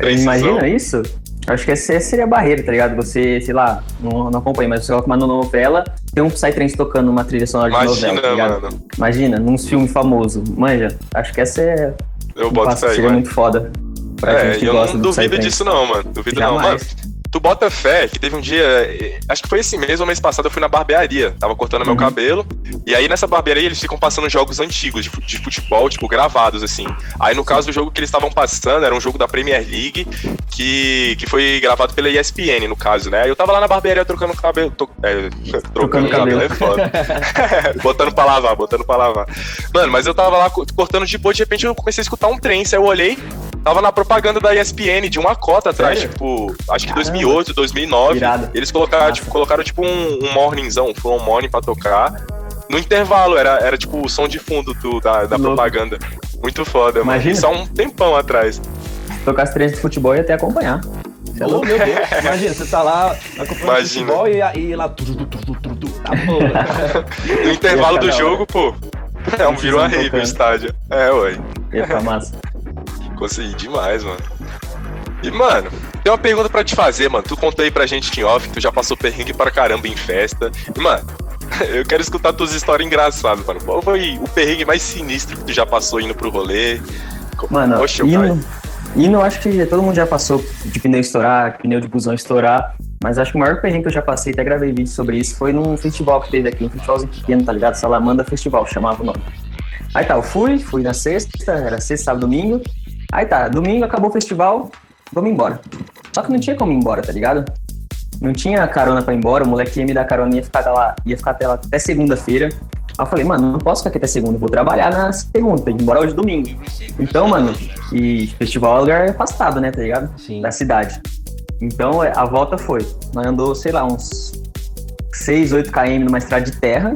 Imagina isso? Acho que essa seria a barreira, tá ligado? Você, sei lá, não, não acompanha, mas você coloca uma novela, tem um Psytrance tocando uma trilha sonora de Imagina, novela, tá ligado? Mano. Imagina, num filme famoso. Manja, acho que essa é. Eu um boto fé, Seria muito foda. Pra é, gente que eu gosta não duvido disso não, mano. Duvido Jamais. não, mano. Tu bota fé que teve um dia, acho que foi esse mês ou mês passado, eu fui na barbearia, tava cortando uhum. meu cabelo, e aí nessa barbearia eles ficam passando jogos antigos de, de futebol, tipo, gravados, assim. Aí no caso, o jogo que eles estavam passando era um jogo da Premier League, que, que foi gravado pela ESPN, no caso, né? Eu tava lá na barbearia trocando cabelo, to, é, trocando cabelo, cabelo é foda. botando pra lavar, botando pra lavar. Mano, mas eu tava lá cortando de boa, de repente eu comecei a escutar um trem, aí eu olhei, tava na propaganda da ESPN, de uma cota atrás, Sério? tipo, acho que 2000 2008, 2009. Irado. Eles colocaram, tipo, colocaram tipo um, um morningzão, um morning pra tocar. No intervalo, era, era tipo o som de fundo do, da, da propaganda. Muito foda, Imagina. mano. Isso há um tempão atrás. Tocar as três de futebol e até acompanhar. É meu Deus. Imagina, você tá lá acompanhando futebol e, e lá tá No intervalo do jogo, pô. É um virou a rave no estádio. É, ué. Ia ficar massa. Consegui demais, mano. E, mano, tem uma pergunta para te fazer, mano. Tu contou aí pra gente em off que tu já passou perrengue para caramba em festa. E, mano, eu quero escutar tuas histórias engraçadas, mano. Qual foi o perrengue mais sinistro que tu já passou indo pro rolê? Mano, Oxe, indo, indo, acho que todo mundo já passou de pneu estourar, pneu de busão estourar. Mas acho que o maior perrengue que eu já passei, até gravei vídeo sobre isso, foi num festival que teve aqui, um festivalzinho pequeno, tá ligado? Salamanda Festival, chamava o nome. Aí tá, eu fui, fui na sexta, era sexta, sábado, domingo. Aí tá, domingo acabou o festival, vamos embora. Só que não tinha como ir embora, tá ligado? Não tinha carona pra ir embora, o moleque ia me dar carona e ia ficar, lá, ia ficar até, lá, até segunda-feira. Aí eu falei, mano, não posso ficar aqui até segunda, vou trabalhar na segunda, tem que ir embora hoje domingo. Então, mano, e festival é lugar afastado, né, tá ligado? Sim. Da cidade. Então a volta foi. Nós andou, sei lá, uns 6, 8 km numa estrada de terra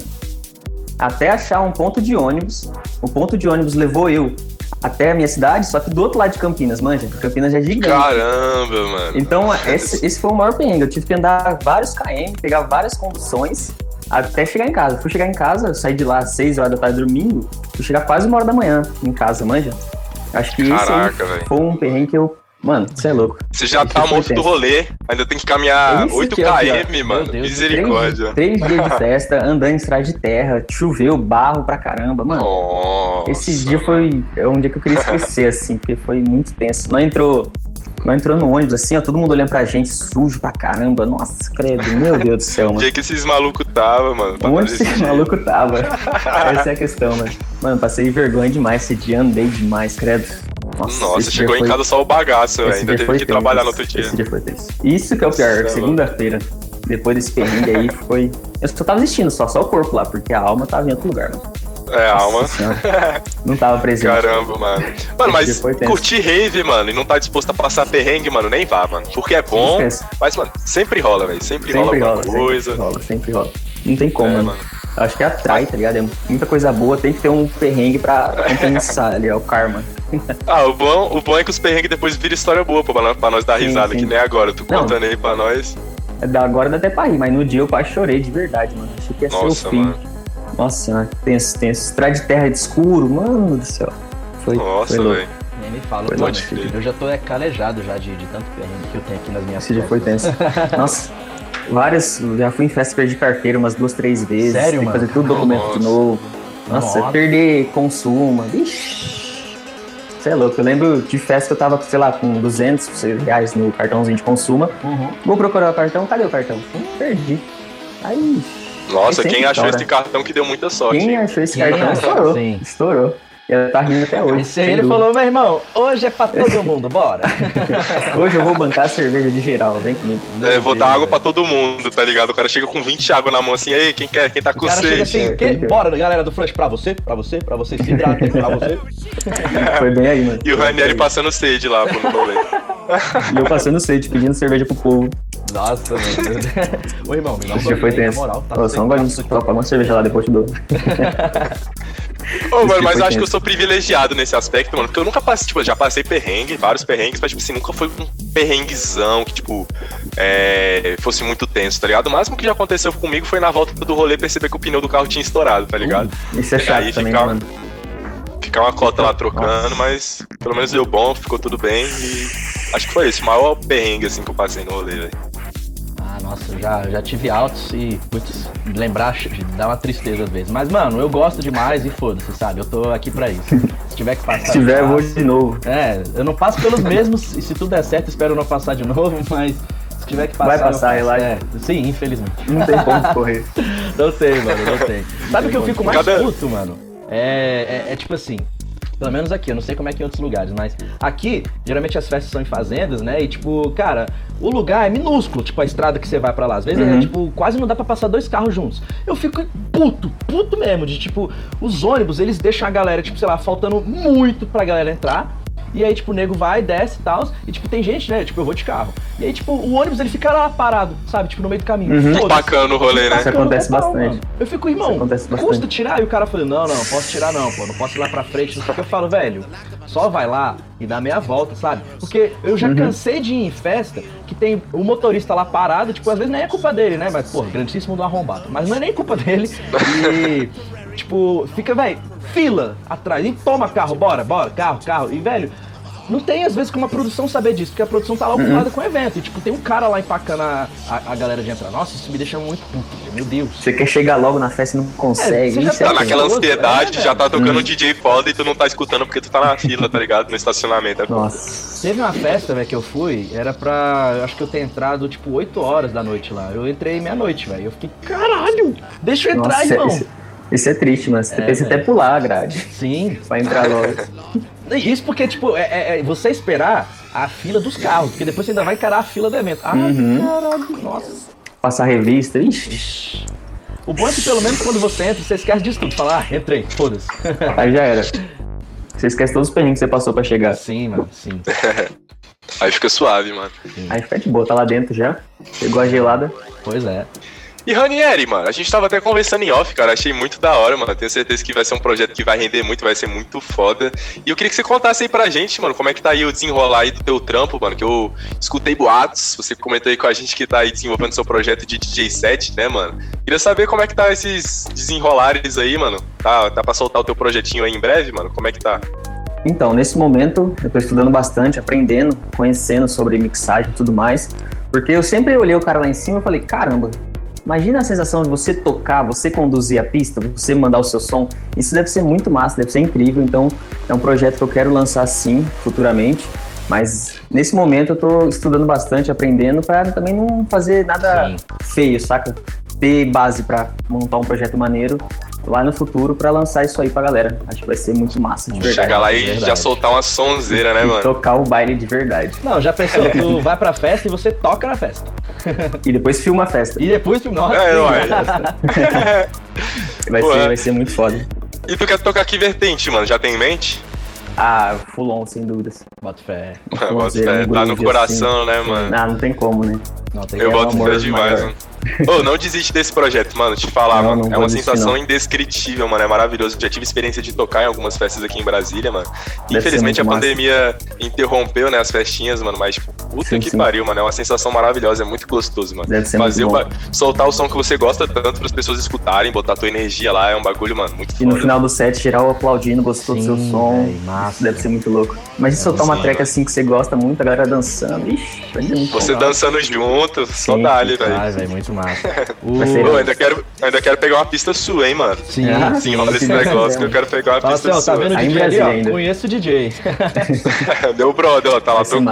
até achar um ponto de ônibus. O ponto de ônibus levou eu até a minha cidade, só que do outro lado de Campinas, manja. Campinas é gigante. Caramba, mano. Então, esse, esse foi o maior perrengue. Eu tive que andar vários km, pegar várias conduções até chegar em casa. Fui chegar em casa, saí de lá às 6 horas da tarde dormindo, fui chegar quase uma hora da manhã em casa, manja. Acho que Caraca, esse foi um perrengue que eu Mano, você é louco. Você já tá morto do rolê, ainda tem que caminhar Isso 8 é km, mano. Misericórdia. Três, três dias de festa, andando em estrada de terra, choveu, barro pra caramba, mano. Nossa, esse dia foi é um dia que eu queria esquecer, assim, porque foi muito tenso. Não entrou nós entrou no ônibus assim, ó, todo mundo olhando pra gente, sujo pra caramba. Nossa, credo, meu Deus do céu, mano. Onde é que esses malucos tava, mano? Onde esses malucos tava? Essa é a questão, mano. Mano, passei vergonha demais esse dia, andei demais, credo. Nossa, Nossa chegou em foi... casa só o bagaço, velho. Ainda teve que trabalhar no outro dia. Esse dia foi tenso. Isso que é o pior, segunda-feira. Depois desse perrengue aí foi. Eu só tava existindo, só, só o corpo lá, porque a alma tava em outro lugar, mano. É, alma. não tava presente. Caramba, mano. Mano, mas curtir rave, mano, e não tá disposto a passar perrengue, mano, nem vá, mano. Porque é bom, mas, mano, sempre rola, velho. Sempre, sempre, rola alguma coisa. Sempre rola, sempre rola. Não tem como, é, mano. mano. Acho que atrai, tá ligado? É muita coisa boa, tem que ter um perrengue pra compensar ali, é o karma. ah, o bom, o bom é que os perrengues depois viram história boa pra, pra nós dar risada, sim. que nem agora. Tu contando aí pra nós. Agora dá até pra rir, mas no dia eu quase chorei de verdade, mano. Achei que ia Nossa, ser o fim. Mano. Nossa senhora, tenso, tenso. Estrada de terra de escuro, mano do céu. Foi, Nossa, velho. Nem me fala, foi pode Eu já tô é, calejado já de, de tanto perrengue que eu tenho aqui nas minhas Esse dia foi tenso. Nossa, várias. Já fui em festa perdi carteira umas duas, três vezes. Sério, Tem mano? fazer tudo documento Nossa. de novo. Nossa, Nossa. perder consumo. Ixi. Você é louco. Eu lembro de festa que eu tava, sei lá, com 200 reais no cartãozinho de consumo. Uhum. Vou procurar o cartão. Cadê o cartão? Hum, perdi. Aí, nossa, quem achou esse cartão que deu muita sorte. Quem achou esse cartão estourou. Sim. Estourou. Ela tá rindo até hoje. Esse aí ele falou, meu irmão, hoje é pra todo mundo, bora. hoje eu vou bancar a cerveja de geral, vem comigo. É, vou dar água pra todo mundo, tá ligado? O cara chega com 20 água na mão assim, aí, quem quer? Quem tá com sede? Assim, quem? Bora, galera do Flash, pra você, pra você, pra você, se hidratem, pra você. Foi bem aí, mano. E o Ranieri passando sede lá pro rolê. e eu passando sede, pedindo cerveja pro povo. Nossa, mano. Ô, irmão, me dá um foi tenso. Moral, tá Ô, só um golinho de uma cerveja lá, depois te dou. Ô, mano, mas eu acho que eu sou privilegiado nesse aspecto, mano, porque eu nunca passei, tipo, já passei perrengue, vários perrengues, mas, tipo assim, nunca foi um perrenguezão que, tipo, é, fosse muito tenso, tá ligado? O máximo que já aconteceu comigo foi na volta do rolê perceber que o pneu do carro tinha estourado, tá ligado? Uh, isso é chato aí, também, ficar, mano. Ficar uma cota lá trocando, Nossa. mas pelo menos deu bom, ficou tudo bem e acho que foi esse o maior perrengue, assim, que eu passei no rolê, velho. Nossa, já, já tive altos e, putz, lembrar dá uma tristeza às vezes. Mas, mano, eu gosto demais e foda-se, sabe? Eu tô aqui pra isso. Se tiver que passar. Se tiver, eu vou de novo. É, eu não passo pelos mesmos e se tudo der certo, espero não passar de novo, mas se tiver que passar. Vai passar, relaxa. É, sim, infelizmente. Não tem como correr. não tem, mano, não tem. Sabe o que eu fico mais puto, mano? É, é, é tipo assim, pelo menos aqui, eu não sei como é que em outros lugares, mas aqui, geralmente as festas são em fazendas, né? E tipo, cara, o lugar é minúsculo, tipo a estrada que você vai para lá. Às vezes é, uhum. é, tipo, quase não dá para passar dois carros juntos. Eu fico puto, puto mesmo, de tipo, os ônibus, eles deixam a galera, tipo, sei lá, faltando muito pra galera entrar. E aí, tipo, o nego vai, desce e tal. E, tipo, tem gente, né? Tipo, eu vou de carro. E aí, tipo, o ônibus ele fica lá parado, sabe? Tipo, no meio do caminho. Uhum. Bacana o rolê, né? Isso acontece bastante. Mano. Eu fico, irmão, custa tirar? E o cara falou, não, não, posso tirar não, pô. Não posso ir lá pra frente. Não sei o que eu falo, velho. Só vai lá e dá meia volta, sabe? Porque eu já uhum. cansei de ir em festa que tem o motorista lá parado, tipo, às vezes nem é culpa dele, né? Mas, pô, grandíssimo do arrombado. Mas não é nem culpa dele. E, tipo, fica, velho, fila atrás. E toma carro, bora, bora, carro, carro. E, velho, não tem, às vezes, como a produção saber disso, porque a produção tá lá ocupada uhum. com o evento. E, tipo, tem um cara lá empacando a, a, a, galera de entrar. Nossa, isso me deixa muito puto, meu Deus. Você quer chegar logo na festa e não consegue. É, tá naquela ansiedade, é, já tá tocando uhum. DJ foda e tu não tá escutando porque tu tá na fila, tá ligado? No estacionamento. É Nossa. Teve uma festa, velho, que eu fui, era pra. Acho que eu ter entrado, tipo, 8 horas da noite lá. Eu entrei meia-noite, velho. Eu fiquei, caralho! Deixa eu entrar, Nossa, irmão. Isso, isso é triste, mas você é, pensa até pular a grade. Sim. Pra entrar logo. Isso porque, tipo, é, é, é, você esperar a fila dos carros, porque depois você ainda vai encarar a fila do evento. Ah, uhum. caralho, nossa. Passar revista, ixi. O bom é que pelo menos quando você entra, você esquece disso tudo. Fala, ah, entrei, foda-se. Aí já era. Você esquece todos os perrengues que você passou pra chegar. Sim, mano, sim. Aí fica suave, mano. Sim. Aí fica de boa, tá lá dentro já. Pegou a gelada. Pois é. E Ranieri, mano, a gente tava até conversando em off, cara. Achei muito da hora, mano. Tenho certeza que vai ser um projeto que vai render muito, vai ser muito foda. E eu queria que você contasse aí pra gente, mano, como é que tá aí o desenrolar aí do teu trampo, mano. Que eu escutei boatos, você comentou aí com a gente que tá aí desenvolvendo seu projeto de DJ set, né, mano? Queria saber como é que tá esses desenrolares aí, mano. Tá, tá pra soltar o teu projetinho aí em breve, mano? Como é que tá? Então, nesse momento, eu tô estudando bastante, aprendendo, conhecendo sobre mixagem e tudo mais. Porque eu sempre olhei o cara lá em cima e falei, caramba, Imagina a sensação de você tocar, você conduzir a pista, você mandar o seu som. Isso deve ser muito massa, deve ser incrível. Então, é um projeto que eu quero lançar sim, futuramente. Mas nesse momento eu estou estudando bastante, aprendendo para também não fazer nada sim. feio, saca? Ter base para montar um projeto maneiro lá no futuro para lançar isso aí pra galera. Acho que vai ser muito massa, de verdade. Chegar lá e já soltar uma sonzeira, né, e mano? tocar o baile de verdade. Não, já pensou, tu vai pra festa e você toca na festa. e depois filma a festa. E depois filma. Nossa, é, vai, ser, vai ser muito foda. E tu quer tocar que vertente, mano? Já tem em mente? Ah, Fulon, sem dúvidas. Bota fé. Bota fé. Tá no coração, assim. né, mano? Ah, não tem como, né? Não, tem Eu boto fé demais, mano. Oh, não desiste desse projeto, mano. Te falar, não, mano. Não é uma sensação não. indescritível, mano. É maravilhoso. Já tive experiência de tocar em algumas festas aqui em Brasília, mano. Deve Infelizmente a massa. pandemia interrompeu, né, as festinhas, mano. Mas puta sim, que sim. pariu, mano. É uma sensação maravilhosa. É muito gostoso, mano. Deve ser Fazer muito o, soltar o som que você gosta tanto para as pessoas escutarem, botar tua energia lá. É um bagulho, mano, muito E no final do set, geral aplaudindo, gostou sim, do seu som. Véio, massa. Deve ser muito louco. Mas se soltar uma track assim que você gosta muito, a galera dançando. Ixi, vai ser muito Você dançando junto, só dá-lhe, velho. Ah, velho, muito massa. Pô, ainda quero, ainda quero pegar uma pista sua, hein, mano. Sim, ah, sim. Rola esse negócio que eu quero pegar uma Fala pista assim, sua. Tá vendo o DJ ali, ó? Conheço o DJ. Deu brother, ó, tá lá tocando.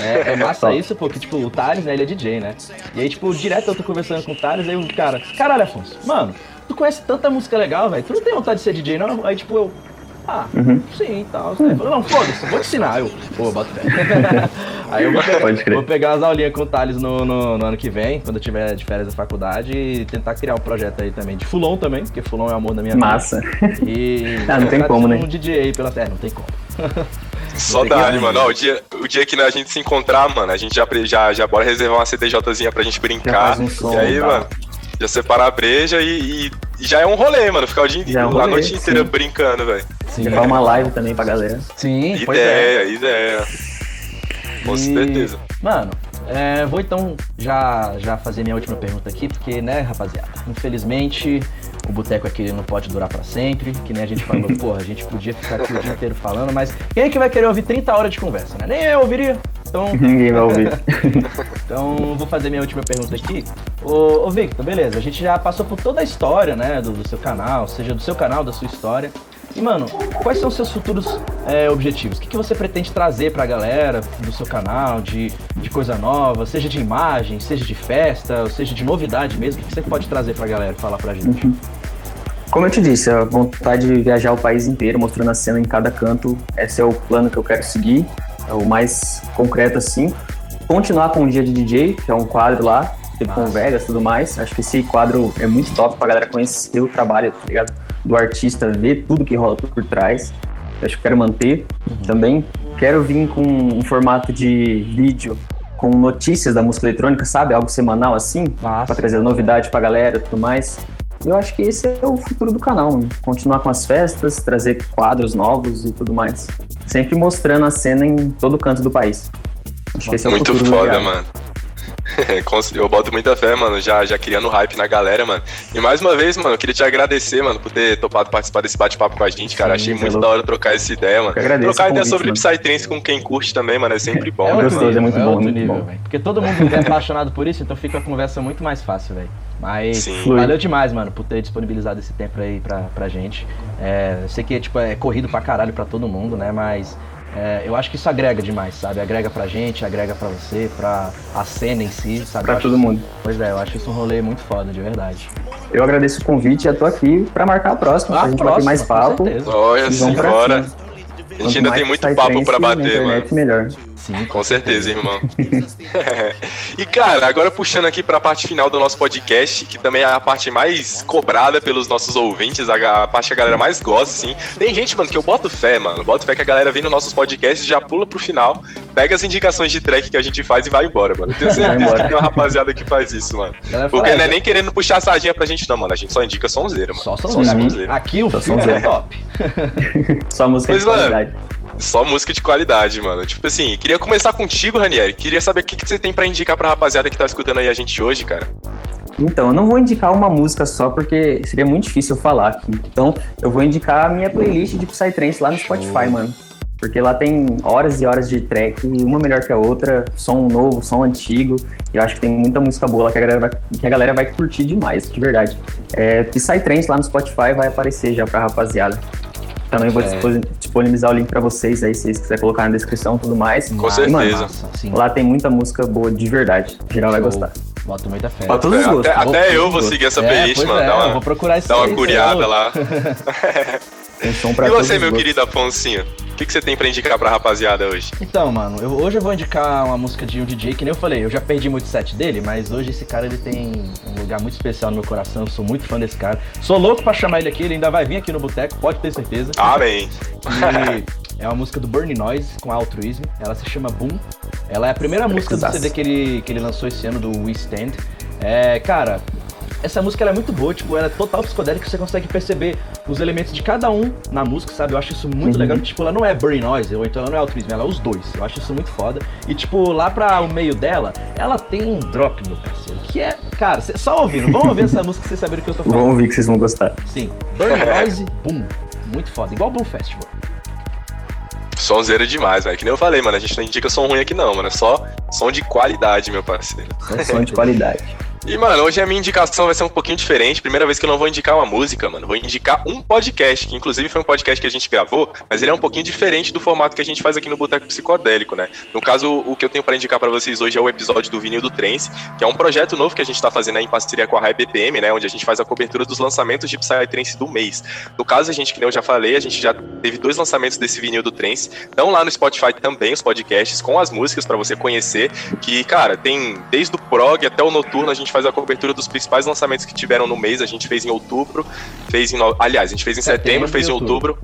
É, é massa isso, porque, tipo, o Thales, né, ele é DJ, né? E aí, tipo, direto eu tô conversando com o Thales, aí o cara, caralho, Afonso, mano, tu conhece tanta música legal, velho, tu não tem vontade de ser DJ, não? Aí, tipo, eu, ah, uhum. sim e tal. Uhum. Falei, não, foda-se, vou te ensinar. Eu, pô, bota fé. Aí eu vou pegar, vou pegar as aulinhas com o Thales no, no, no, ano que vem, quando eu tiver de férias da faculdade, e tentar criar um projeto aí também. De Fulon também, porque Fulon é o amor da minha Massa. vida. Massa. E. Ah, não tem como, né? um DJ aí pela terra, não tem como. Só dá, mano. Ó, o, dia, o dia que a gente se encontrar, mano, a gente já, já, já bora reservar uma CDJzinha pra gente brincar. Um som, e aí, tá. mano, já separar a breja e, e, já é um rolê, mano. Ficar o dia, é um rolê, a noite inteira sim. brincando, velho. Sim. Levar uma live também pra galera. Sim, ideia, é. ideia. Com e... certeza. Mano, é, vou então já, já fazer minha última pergunta aqui, porque, né, rapaziada, infelizmente o boteco aqui não pode durar para sempre, que nem a gente falou, porra, a gente podia ficar aqui o dia inteiro falando, mas quem é que vai querer ouvir 30 horas de conversa, né? Nem eu ouviria. Então, Ninguém vai ouvir. então, vou fazer minha última pergunta aqui. Ô, ô Victor, beleza, a gente já passou por toda a história, né, do, do seu canal, seja do seu canal, da sua história. E, mano, quais são os seus futuros é, objetivos? O que, que você pretende trazer pra galera do seu canal, de, de coisa nova, seja de imagem, seja de festa, ou seja de novidade mesmo? O que você pode trazer pra galera falar pra gente? Uhum. Como eu te disse, a vontade de viajar o país inteiro, mostrando a cena em cada canto, esse é o plano que eu quero seguir, é o mais concreto assim. Continuar com o Dia de DJ, que é um quadro lá, com Vegas e tudo mais. Acho que esse quadro é muito top pra galera conhecer o trabalho, tá ligado? Do artista, ver tudo que rola por trás. Acho que quero manter uhum. também. Quero vir com um formato de vídeo com notícias da música eletrônica, sabe? Algo semanal assim, para trazer novidade pra galera e tudo mais. Eu acho que esse é o futuro do canal, né? continuar com as festas, trazer quadros novos e tudo mais. Sempre mostrando a cena em todo canto do país. Acho que esse é o Muito futuro foda, mano. eu boto muita fé, mano, já, já criando hype na galera, mano. E mais uma vez, mano, eu queria te agradecer, mano, por ter topado participar desse bate-papo com a gente, cara. Sim, Achei muito da hora trocar essa ideia, mano. Trocar ideia sobre Psytrance com quem curte também, mano, é sempre bom. É, é gostoso, é muito é bom, muito nível, bom. Porque todo mundo é apaixonado por isso, então fica a conversa muito mais fácil, velho. Mas Sim. valeu demais, mano, por ter disponibilizado esse tempo aí pra, pra gente. É, eu sei que tipo, é corrido pra caralho pra todo mundo, né? Mas é, eu acho que isso agrega demais, sabe? Agrega pra gente, agrega pra você, pra a cena em si, sabe? Pra todo mundo. Pois é, eu acho isso um rolê muito foda, de verdade. Eu agradeço o convite e eu tô aqui pra marcar a próxima, ah, pra gente próxima, bater mais papo. Olha, sim, bora. A gente ainda tem muito papo pra bater, mano. melhor. Sim, com certeza, irmão. E, cara, agora puxando aqui pra parte final do nosso podcast, que também é a parte mais cobrada pelos nossos ouvintes, a, a parte que a galera mais gosta, assim. Tem gente, mano, que eu boto fé, mano. Boto fé que a galera vem nos nossos podcasts, já pula pro final, pega as indicações de track que a gente faz e vai embora, mano. Eu tenho certeza que tem uma rapaziada que faz isso, mano. Porque não é nem querendo puxar a sardinha pra gente, não, mano. A gente só indica sonzeira, mano. Só sonzeira. Aqui o filme é top. só música de qualidade. Só música de qualidade, mano. Tipo assim, queria começar contigo, Ranieri. Queria saber o que, que você tem para indicar pra rapaziada que tá escutando aí a gente hoje, cara. Então, eu não vou indicar uma música só porque seria muito difícil eu falar aqui. Então, eu vou indicar a minha playlist de Psytrance lá no Spotify, mano. Porque lá tem horas e horas de track, uma melhor que a outra, som novo, som antigo. E eu acho que tem muita música boa lá que a galera vai, que a galera vai curtir demais, de verdade. É, Psytrance lá no Spotify vai aparecer já pra rapaziada. Também vou é. disponibilizar o link para vocês aí, se vocês quiserem colocar na descrição e tudo mais. Com e, certeza. Mano, lá tem muita música boa de verdade. O geral vai gostar. Boto muita fé. Pra todos os gostos. Até, até eu vou seguir essa é, playlist, mano. É, dá uma, vou procurar isso Dá uma curiada lá. e você, meu querido Afonsinho? que, que você tem pra indicar pra rapaziada hoje? Então, mano, eu, hoje eu vou indicar uma música de um DJ que nem eu falei, eu já perdi muito set dele, mas hoje esse cara ele tem um lugar muito especial no meu coração, eu sou muito fã desse cara. Sou louco pra chamar ele aqui, ele ainda vai vir aqui no Boteco, pode ter certeza. Amém. E é uma música do Burning Noise com altruísmo, ela se chama Boom. Ela é a primeira música do CD que ele, que ele lançou esse ano, do We Stand. É, cara, essa música é muito boa, tipo, ela é total psicodélica, você consegue perceber os elementos de cada um na música, sabe? Eu acho isso muito uhum. legal, tipo, ela não é Burning Noise, ou então ela não é altruísmo, ela é os dois. Eu acho isso muito foda. E, tipo, lá pra o meio dela, ela tem um drop, meu parceiro, que é, cara, cê, só ouvindo, vamos ouvir essa música pra vocês saberem o que eu tô falando. Vamos ouvir que vocês vão gostar. Sim, Burning Noise, boom, muito foda, igual Boom Festival. Sonzeira demais, velho. Que nem eu falei, mano. A gente não indica som ruim aqui, não, mano. É só som de qualidade, meu parceiro. É som de qualidade. E, mano, hoje a minha indicação vai ser um pouquinho diferente. Primeira vez que eu não vou indicar uma música, mano. Vou indicar um podcast, que inclusive foi um podcast que a gente gravou, mas ele é um pouquinho diferente do formato que a gente faz aqui no Boteco Psicodélico, né? No caso, o que eu tenho para indicar para vocês hoje é o episódio do Vinil do Trance, que é um projeto novo que a gente tá fazendo aí em parceria com a Rai BPM, né? Onde a gente faz a cobertura dos lançamentos de Psytrance do mês. No caso, a gente, que eu já falei, a gente já teve dois lançamentos desse vinil do Trance. Estão lá no Spotify também os podcasts com as músicas para você conhecer, que, cara, tem desde o prog até o noturno, a gente faz a cobertura dos principais lançamentos que tiveram no mês. A gente fez em outubro, fez em. No... Aliás, a gente fez em setembro, setembro fez em outubro.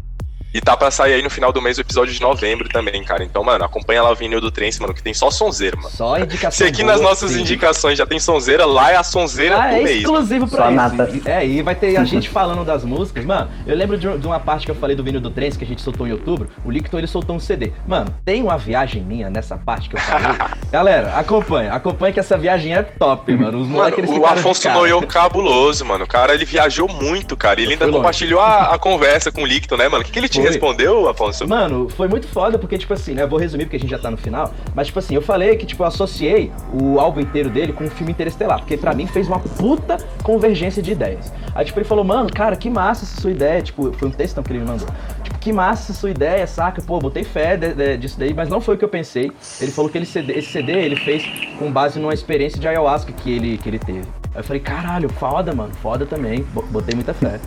E tá pra sair aí no final do mês o episódio de novembro também, cara. Então, mano, acompanha lá o vinil do Trance, mano, que tem só sonzeira, mano. Só indicação. Se aqui boa, nas nossas sim. indicações já tem sonzeira, lá é a sonzeira ah, do é mês. exclusivo pra nada. É, e vai ter a gente falando das músicas. Mano, eu lembro de, uma parte que eu falei do vinil do Trance que a gente soltou em outubro. O Licton, ele soltou um CD. Mano, tem uma viagem minha nessa parte que eu falei. Galera, acompanha. Acompanha que essa viagem é top, mano. Os mano, o Afonso noiou cabuloso, mano. O cara, ele viajou muito, cara. Ele ainda compartilhou a, a, conversa com o Licton, né, mano? O que, que ele Foi. Respondeu, Afonso? Mano, foi muito foda, porque, tipo assim, né? Eu vou resumir porque a gente já tá no final. Mas, tipo assim, eu falei que, tipo, eu associei o álbum inteiro dele com o filme Interestelar. Porque pra mim fez uma puta convergência de ideias. Aí, tipo, ele falou, mano, cara, que massa essa sua ideia. Tipo, foi um textão que ele me mandou. Tipo, que massa essa sua ideia, saca? Pô, botei fé de, de, disso daí, mas não foi o que eu pensei. Ele falou que ele CD, esse CD ele fez com base numa experiência de ayahuasca que ele, que ele teve. Aí eu falei, caralho, foda, mano, foda também. Botei muita fé.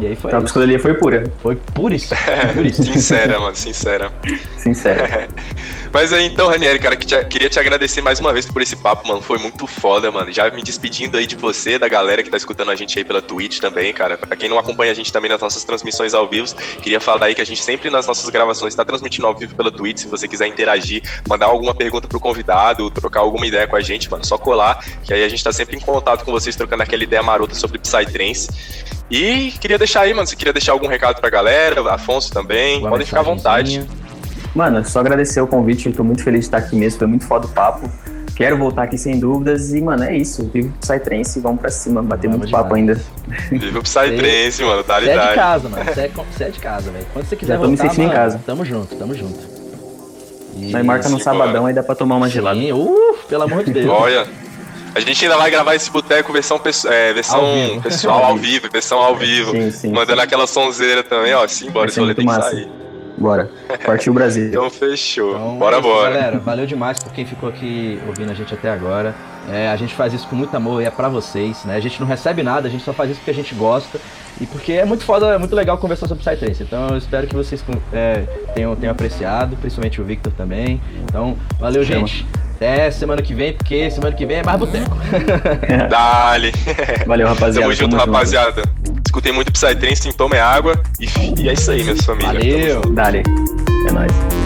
E aí foi. Então a psicologia foi pura. Foi puríssima. puríssima. sincera, mano, sincera. Sincera. Mas aí então, Ranieri, cara, que te, queria te agradecer mais uma vez por esse papo, mano. Foi muito foda, mano. Já me despedindo aí de você, da galera que tá escutando a gente aí pela Twitch também, cara. Pra quem não acompanha a gente também nas nossas transmissões ao vivo, queria falar aí que a gente sempre nas nossas gravações tá transmitindo ao vivo pela Twitch. Se você quiser interagir, mandar alguma pergunta pro convidado, trocar alguma ideia com a gente, mano, só colar, que aí a gente tá sempre em contato com vocês, trocando aquela ideia marota sobre Psytrance. E queria deixar aí, mano, se queria deixar algum recado pra galera, Afonso também, Boa podem ficar à vontade. Mano, só agradecer o convite, eu tô muito feliz de estar aqui mesmo, foi muito foda o papo. Quero voltar aqui sem dúvidas e, mano, é isso. Viva o Psytrance, vamos pra cima, bater vamos muito demais. papo ainda. Viva o Psytrance, mano, dá-lhe Você é de casa, mano, você é, você é de casa, velho. Quando você quiser Já tô voltar, me sentindo mano, em casa. tamo junto, tamo junto. E... Nós marca no sabadão, aí dá pra tomar uma gelada. Sim, uh, pelo amor de Deus. Olha... A gente ainda vai gravar esse boteco versão, é, versão ao pessoal ao vivo, versão ao vivo. Sim, sim, mandando sim. aquela sonzeira também, ó. Simbora, esse rolê tem que sair. Bora. Partiu o Brasil. então fechou. Então, bora, é isso, bora. Galera, valeu demais por quem ficou aqui ouvindo a gente até agora. É, a gente faz isso com muito amor e é pra vocês, né? A gente não recebe nada, a gente só faz isso porque a gente gosta. E porque é muito foda, é muito legal conversar sobre Psytrance. Então eu espero que vocês é, tenham, tenham apreciado, principalmente o Victor também. Então, valeu, Chama. gente. Até semana que vem, porque semana que vem é mais boteco. Dale. Valeu, rapaziada. Tamo junto, Tamo rapaziada. Junto. Escutem muito Psytrance, então é água. E, e, é isso aí, minhas famílias. Valeu. Dale. É nóis.